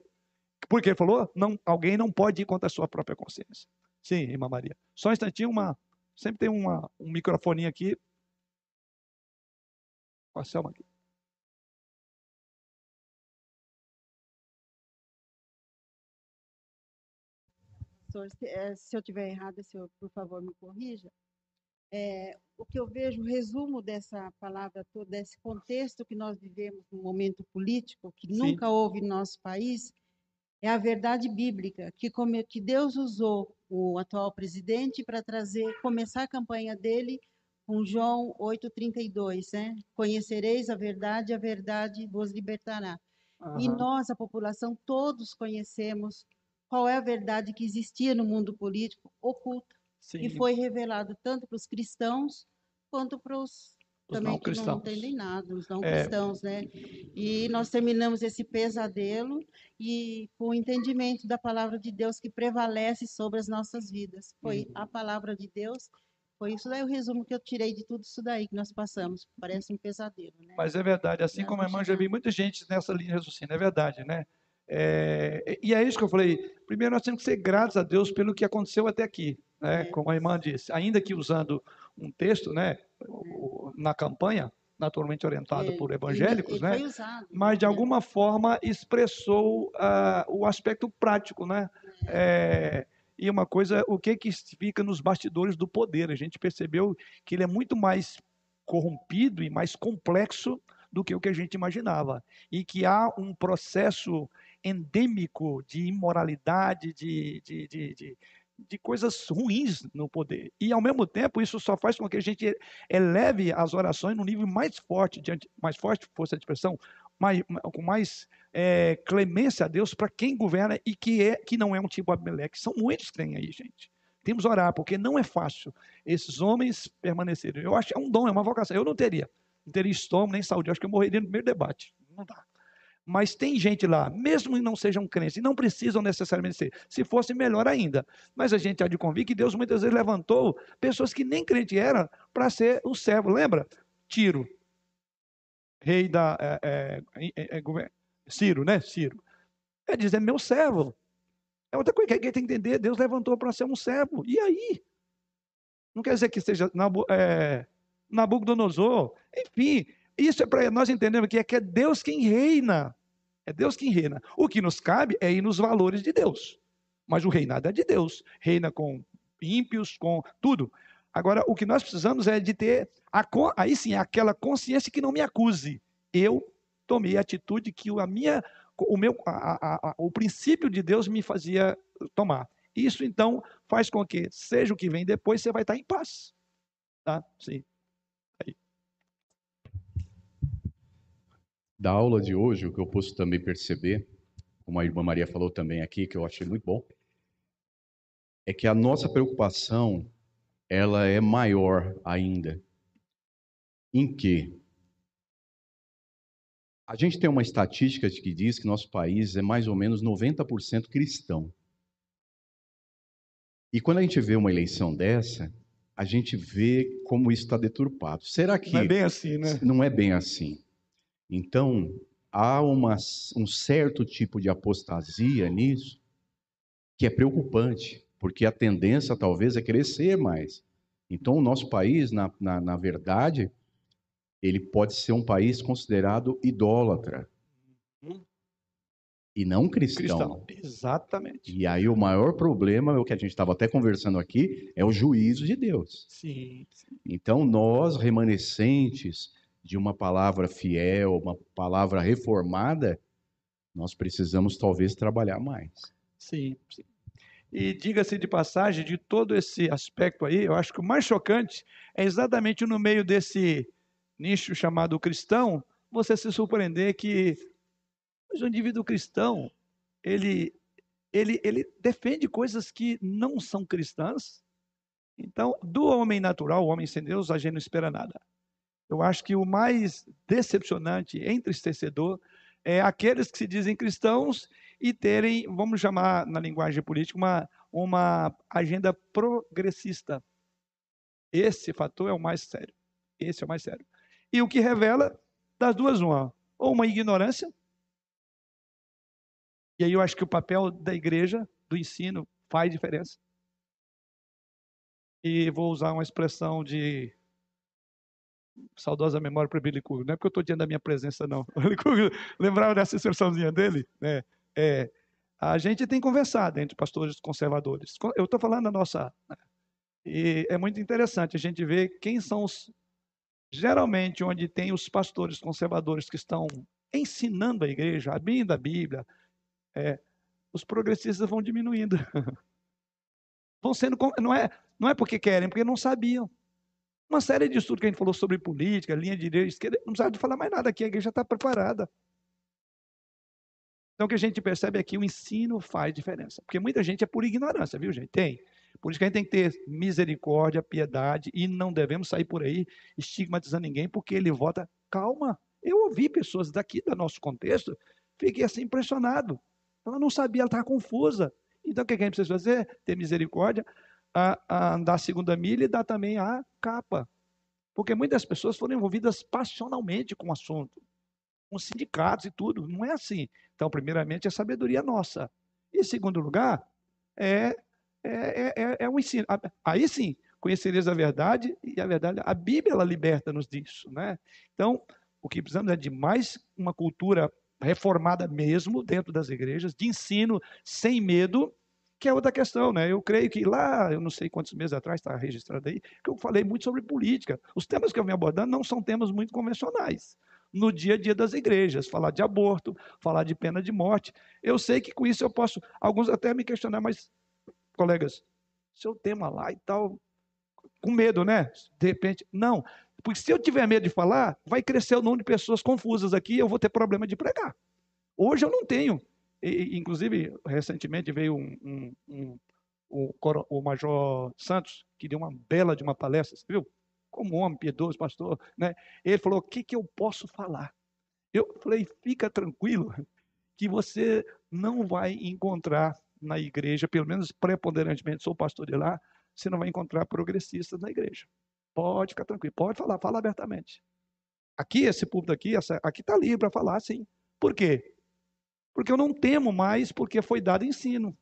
porque ele falou, não, alguém não pode ir contra a sua própria consciência. Sim, irmã Maria. Só um instantinho, uma Sempre tem uma, um microfone aqui. Selma aqui. Se, eh, se eu tiver errado, senhor, por favor, me corrija. É, o que eu vejo, o resumo dessa palavra toda, desse contexto que nós vivemos no momento político, que Sim. nunca houve no nosso país, é a verdade bíblica, que, como, que Deus usou o atual presidente para trazer, começar a campanha dele com João 8,32, né? Conhecereis a verdade, a verdade vos libertará. Uhum. E nós, a população, todos conhecemos qual é a verdade que existia no mundo político oculta. Sim. E foi revelado tanto para os cristãos quanto para os também que não entendem nada, os não é. cristãos, né? E nós terminamos esse pesadelo e com o entendimento da palavra de Deus que prevalece sobre as nossas vidas. Foi uhum. a palavra de Deus. Foi isso daí o resumo que eu tirei de tudo isso daí que nós passamos. Parece um pesadelo, né? Mas é verdade, assim como a irmã já vi muita gente nessa linha de raciocínio, é verdade, né? É, e é isso que eu falei. Primeiro, nós temos que ser gratos a Deus pelo que aconteceu até aqui, né? Como a irmã disse, ainda que usando um texto, né? na campanha, naturalmente orientado por evangélicos, ele, ele né? Usado, mas de alguma forma expressou uh, o aspecto prático, né? É. É, e uma coisa, o que que fica nos bastidores do poder? A gente percebeu que ele é muito mais corrompido e mais complexo do que o que a gente imaginava e que há um processo endêmico de imoralidade, de, de, de, de de coisas ruins no poder. E, ao mesmo tempo, isso só faz com que a gente eleve as orações no nível mais forte, diante, mais forte, força de expressão, mais, com mais é, clemência a Deus para quem governa e que, é, que não é um tipo Abimeleque. São muitos que tem aí, gente. Temos que orar, porque não é fácil esses homens permanecerem. Eu acho que é um dom, é uma vocação. Eu não teria. não teria estômago nem saúde. Eu acho que eu morreria no primeiro debate. Não dá. Mas tem gente lá, mesmo que não sejam crentes, e não precisam necessariamente ser. Se fosse, melhor ainda. Mas a gente há de convir que Deus muitas vezes levantou pessoas que nem crente eram para ser o servo. Lembra? Tiro, rei da. É, é, é, Ciro, né? Ciro. É dizer, meu servo. É outra coisa que alguém tem que entender. Deus levantou para ser um servo. E aí? Não quer dizer que seja Nabu, é, Nabucodonosor. Enfim, isso é para nós entendermos que é que é Deus quem reina. É Deus quem reina. O que nos cabe é ir nos valores de Deus. Mas o reinado é de Deus. Reina com ímpios, com tudo. Agora, o que nós precisamos é de ter, a, aí sim, aquela consciência que não me acuse. Eu tomei a atitude que a minha, o, meu, a, a, o princípio de Deus me fazia tomar. Isso, então, faz com que, seja o que vem depois, você vai estar em paz. Tá? Sim. Da aula de hoje, o que eu posso também perceber, como a irmã Maria falou também aqui, que eu achei muito bom, é que a nossa preocupação ela é maior ainda. Em que? A gente tem uma estatística que diz que nosso país é mais ou menos 90% cristão. E quando a gente vê uma eleição dessa, a gente vê como isso está deturpado. Será que. Não é bem assim, né? Não é bem assim. Então, há uma, um certo tipo de apostasia nisso que é preocupante porque a tendência talvez é crescer mais. Então, o nosso país, na, na, na verdade, ele pode ser um país considerado idólatra. Hum. E não cristão. cristão. Exatamente. E aí o maior problema, o que a gente estava até conversando aqui, é o juízo de Deus. Sim, sim. Então, nós, remanescentes de uma palavra fiel, uma palavra reformada, nós precisamos talvez trabalhar mais. Sim, sim. E diga-se de passagem, de todo esse aspecto aí, eu acho que o mais chocante é exatamente no meio desse nicho chamado cristão, você se surpreender que o indivíduo cristão, ele, ele, ele defende coisas que não são cristãs. Então, do homem natural, o homem sem Deus, a gente não espera nada. Eu acho que o mais decepcionante, entristecedor, é aqueles que se dizem cristãos e terem, vamos chamar na linguagem política, uma, uma agenda progressista. Esse fator é o mais sério. Esse é o mais sério. E o que revela das duas uma, ou uma ignorância, e aí eu acho que o papel da igreja, do ensino, faz diferença. E vou usar uma expressão de saudosa memória para Billy Cook. Não é porque eu estou diante da minha presença, não. Lembrava dessa expressãozinha dele? É, é, a gente tem conversado entre pastores conservadores. Eu estou falando da nossa. Né, e é muito interessante a gente ver quem são os. Geralmente, onde tem os pastores conservadores que estão ensinando a igreja, abrindo a Bíblia, é, os progressistas vão diminuindo. vão sendo. Não é, não é porque querem, porque não sabiam. Uma série de estudos que a gente falou sobre política, linha de direita, esquerda, não precisa falar mais nada aqui, a igreja está preparada. Então, o que a gente percebe é que o ensino faz diferença. Porque muita gente é por ignorância, viu, gente? Tem. Por isso que a gente tem que ter misericórdia, piedade, e não devemos sair por aí estigmatizando ninguém, porque ele vota. Calma. Eu ouvi pessoas daqui do nosso contexto, fiquei assim impressionado. Ela não sabia, ela estava confusa. Então, o que a gente precisa fazer? Ter misericórdia, a, a andar a segunda milha e dar também a capa. Porque muitas pessoas foram envolvidas passionalmente com o assunto, com sindicatos e tudo. Não é assim. Então, primeiramente, é sabedoria nossa. E, em segundo lugar, é, é, é, é o ensino. Aí sim, conhecereis a verdade, e a verdade, a Bíblia, ela liberta-nos disso. Né? Então, o que precisamos é de mais uma cultura reformada mesmo dentro das igrejas, de ensino sem medo, que é outra questão, né? Eu creio que lá, eu não sei quantos meses atrás, está registrado aí, que eu falei muito sobre política. Os temas que eu venho abordando não são temas muito convencionais no dia a dia das igrejas, falar de aborto, falar de pena de morte. Eu sei que com isso eu posso, alguns até me questionar, mas, colegas, seu tema lá e tal, com medo, né? De repente, não. Porque se eu tiver medo de falar, vai crescer o número de pessoas confusas aqui e eu vou ter problema de pregar. Hoje eu não tenho. E, inclusive, recentemente veio um, um, um, o, o Major Santos, que deu uma bela de uma palestra, viu? como homem piedoso, pastor, né? Ele falou: o que, que eu posso falar? Eu falei: fica tranquilo, que você não vai encontrar na igreja, pelo menos preponderantemente, sou pastor de lá, você não vai encontrar progressistas na igreja. Pode ficar tranquilo, pode falar, fala abertamente. Aqui, esse público aqui, essa, aqui está livre para falar, sim. Por quê? Porque eu não temo mais, porque foi dado ensino.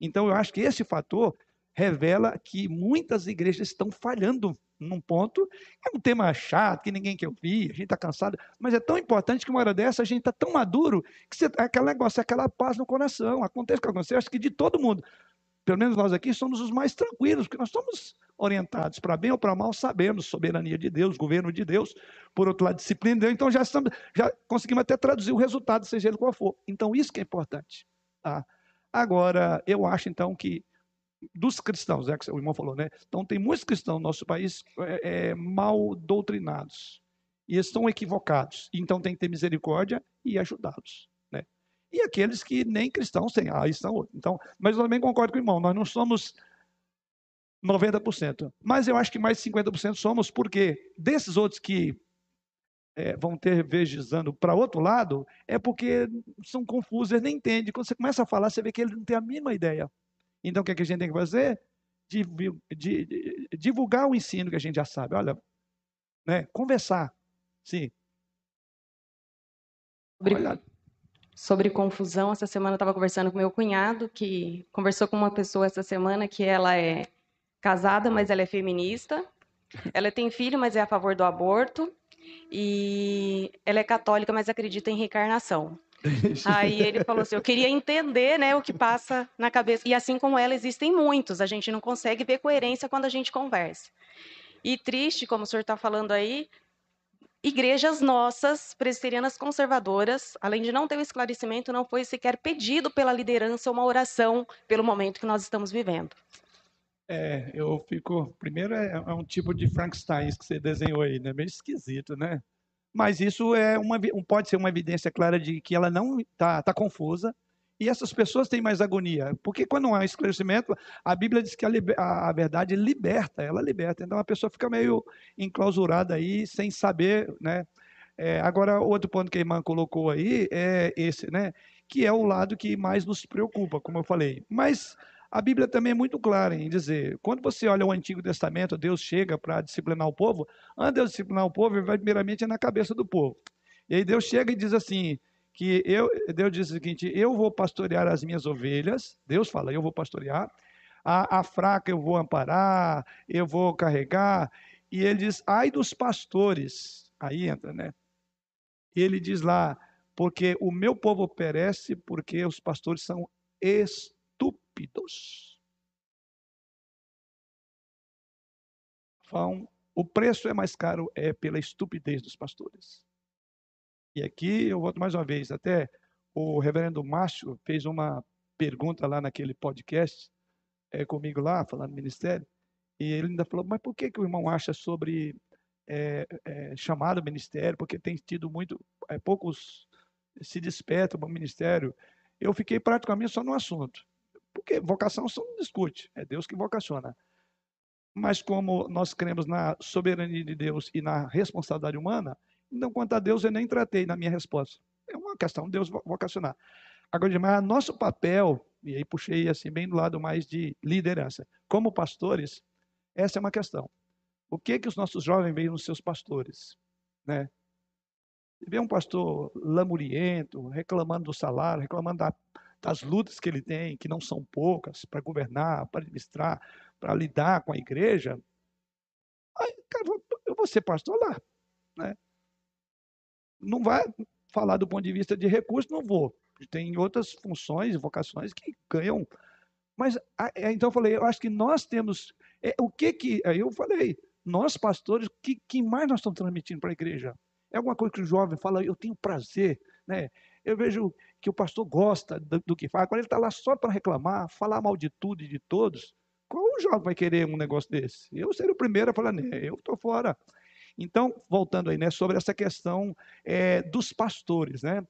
Então, eu acho que esse fator revela que muitas igrejas estão falhando num ponto. É um tema chato, que ninguém quer ouvir, a gente está cansado, mas é tão importante que uma hora dessa a gente está tão maduro que você, aquele negócio, aquela paz no coração. Acontece o que acontece, acho que de todo mundo. Pelo menos nós aqui somos os mais tranquilos, porque nós somos orientados para bem ou para mal, sabemos soberania de Deus, governo de Deus, por outro lado, disciplina de Deus, então já, estamos, já conseguimos até traduzir o resultado, seja ele qual for. Então, isso que é importante. Tá? Agora, eu acho então que dos cristãos, é que o irmão falou, né? Então, tem muitos cristãos no nosso país é, é, mal doutrinados e estão equivocados. Então, tem que ter misericórdia e ajudá-los. E aqueles que nem cristãos têm, aí estão. Então, mas eu também concordo com o irmão, nós não somos 90%. Mas eu acho que mais de 50% somos, porque desses outros que é, vão ter vejizando para outro lado, é porque são confusos, eles nem entendem. Quando você começa a falar, você vê que ele não tem a mínima ideia. Então, o que, é que a gente tem que fazer? Divulgar o ensino que a gente já sabe. Olha, né? conversar. Sim. Sobre, sobre confusão, essa semana eu estava conversando com meu cunhado, que conversou com uma pessoa essa semana que ela é casada, mas ela é feminista. Ela tem filho, mas é a favor do aborto. E ela é católica, mas acredita em reencarnação. Aí ele falou assim: eu queria entender né, o que passa na cabeça. E assim como ela, existem muitos. A gente não consegue ver coerência quando a gente conversa. E triste, como o senhor está falando aí, igrejas nossas, presbiterianas conservadoras, além de não ter o esclarecimento, não foi sequer pedido pela liderança uma oração pelo momento que nós estamos vivendo. É, eu fico. Primeiro, é, é um tipo de Frankenstein que você desenhou aí, né? Meio esquisito, né? Mas isso é uma, pode ser uma evidência clara de que ela não está tá confusa e essas pessoas têm mais agonia. Porque quando não há esclarecimento, a Bíblia diz que a, a, verdade liberta, ela liberta. Então a pessoa fica meio enclausurada aí, sem saber, né? É, agora, outro ponto que a irmã colocou aí é esse, né? Que é o lado que mais nos preocupa, como eu falei. Mas a Bíblia também é muito clara em dizer, quando você olha o Antigo Testamento, Deus chega para disciplinar o povo, antes de disciplinar o povo, ele vai primeiramente na cabeça do povo. E aí Deus chega e diz assim, que eu, Deus diz o seguinte, eu vou pastorear as minhas ovelhas, Deus fala, eu vou pastorear, a, a fraca eu vou amparar, eu vou carregar, e ele diz, ai dos pastores, aí entra, né? Ele diz lá, porque o meu povo perece porque os pastores são estúpidos. Então, o preço é mais caro é pela estupidez dos pastores. E aqui eu volto mais uma vez, até o reverendo Márcio fez uma pergunta lá naquele podcast é, comigo lá, falando do ministério, e ele ainda falou, mas por que, que o irmão acha sobre é, é, chamado ministério? Porque tem tido muito, é, poucos se despertam para o ministério. Eu fiquei praticamente só no assunto. Porque vocação só não discute, é Deus que vocaciona. Mas como nós cremos na soberania de Deus e na responsabilidade humana, então quanto a Deus eu nem tratei na minha resposta. É uma questão de Deus vocacionar. Agora, mas nosso papel, e aí puxei assim bem do lado mais de liderança, como pastores, essa é uma questão. O que que os nossos jovens veem nos seus pastores, né? Vê um pastor lamuriento, reclamando do salário, reclamando da das lutas que ele tem, que não são poucas, para governar, para administrar, para lidar com a igreja, aí, cara, eu vou ser pastor lá. Né? Não vai falar do ponto de vista de recurso, não vou. Tem outras funções vocações que ganham. Mas, é, então eu falei, eu acho que nós temos. É, o que que. Aí eu falei, nós pastores, o que, que mais nós estamos transmitindo para a igreja? É alguma coisa que o jovem fala, eu tenho prazer, né? Eu vejo que o pastor gosta do, do que faz. Agora ele está lá só para reclamar, falar mal de tudo e de todos. Qual jovem vai querer um negócio desse? Eu seria o primeiro a falar, né, eu estou fora. Então, voltando aí, né, sobre essa questão é, dos pastores, né?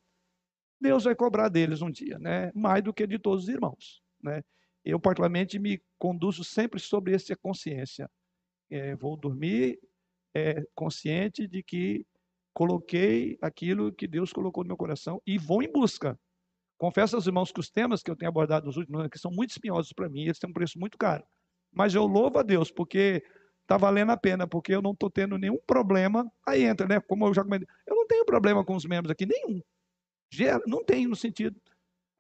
Deus vai cobrar deles um dia, né? Mais do que de todos os irmãos, né? Eu, particularmente, me conduzo sempre sobre essa consciência. é, vou dormir é, consciente de que coloquei aquilo que Deus colocou no meu coração e vou em busca. Confesso aos irmãos que os temas que eu tenho abordado nos últimos anos que são muito espinhosos para mim, eles têm um preço muito caro. Mas eu louvo a Deus, porque está valendo a pena, porque eu não estou tendo nenhum problema. Aí entra, né? Como eu já comentei, eu não tenho problema com os membros aqui, nenhum. Não tenho no sentido.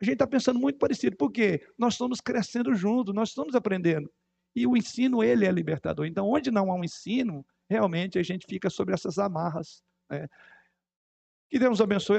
A gente está pensando muito parecido, porque nós estamos crescendo juntos, nós estamos aprendendo. E o ensino, ele é libertador. Então, onde não há um ensino, realmente a gente fica sobre essas amarras. Né? Que Deus abençoe.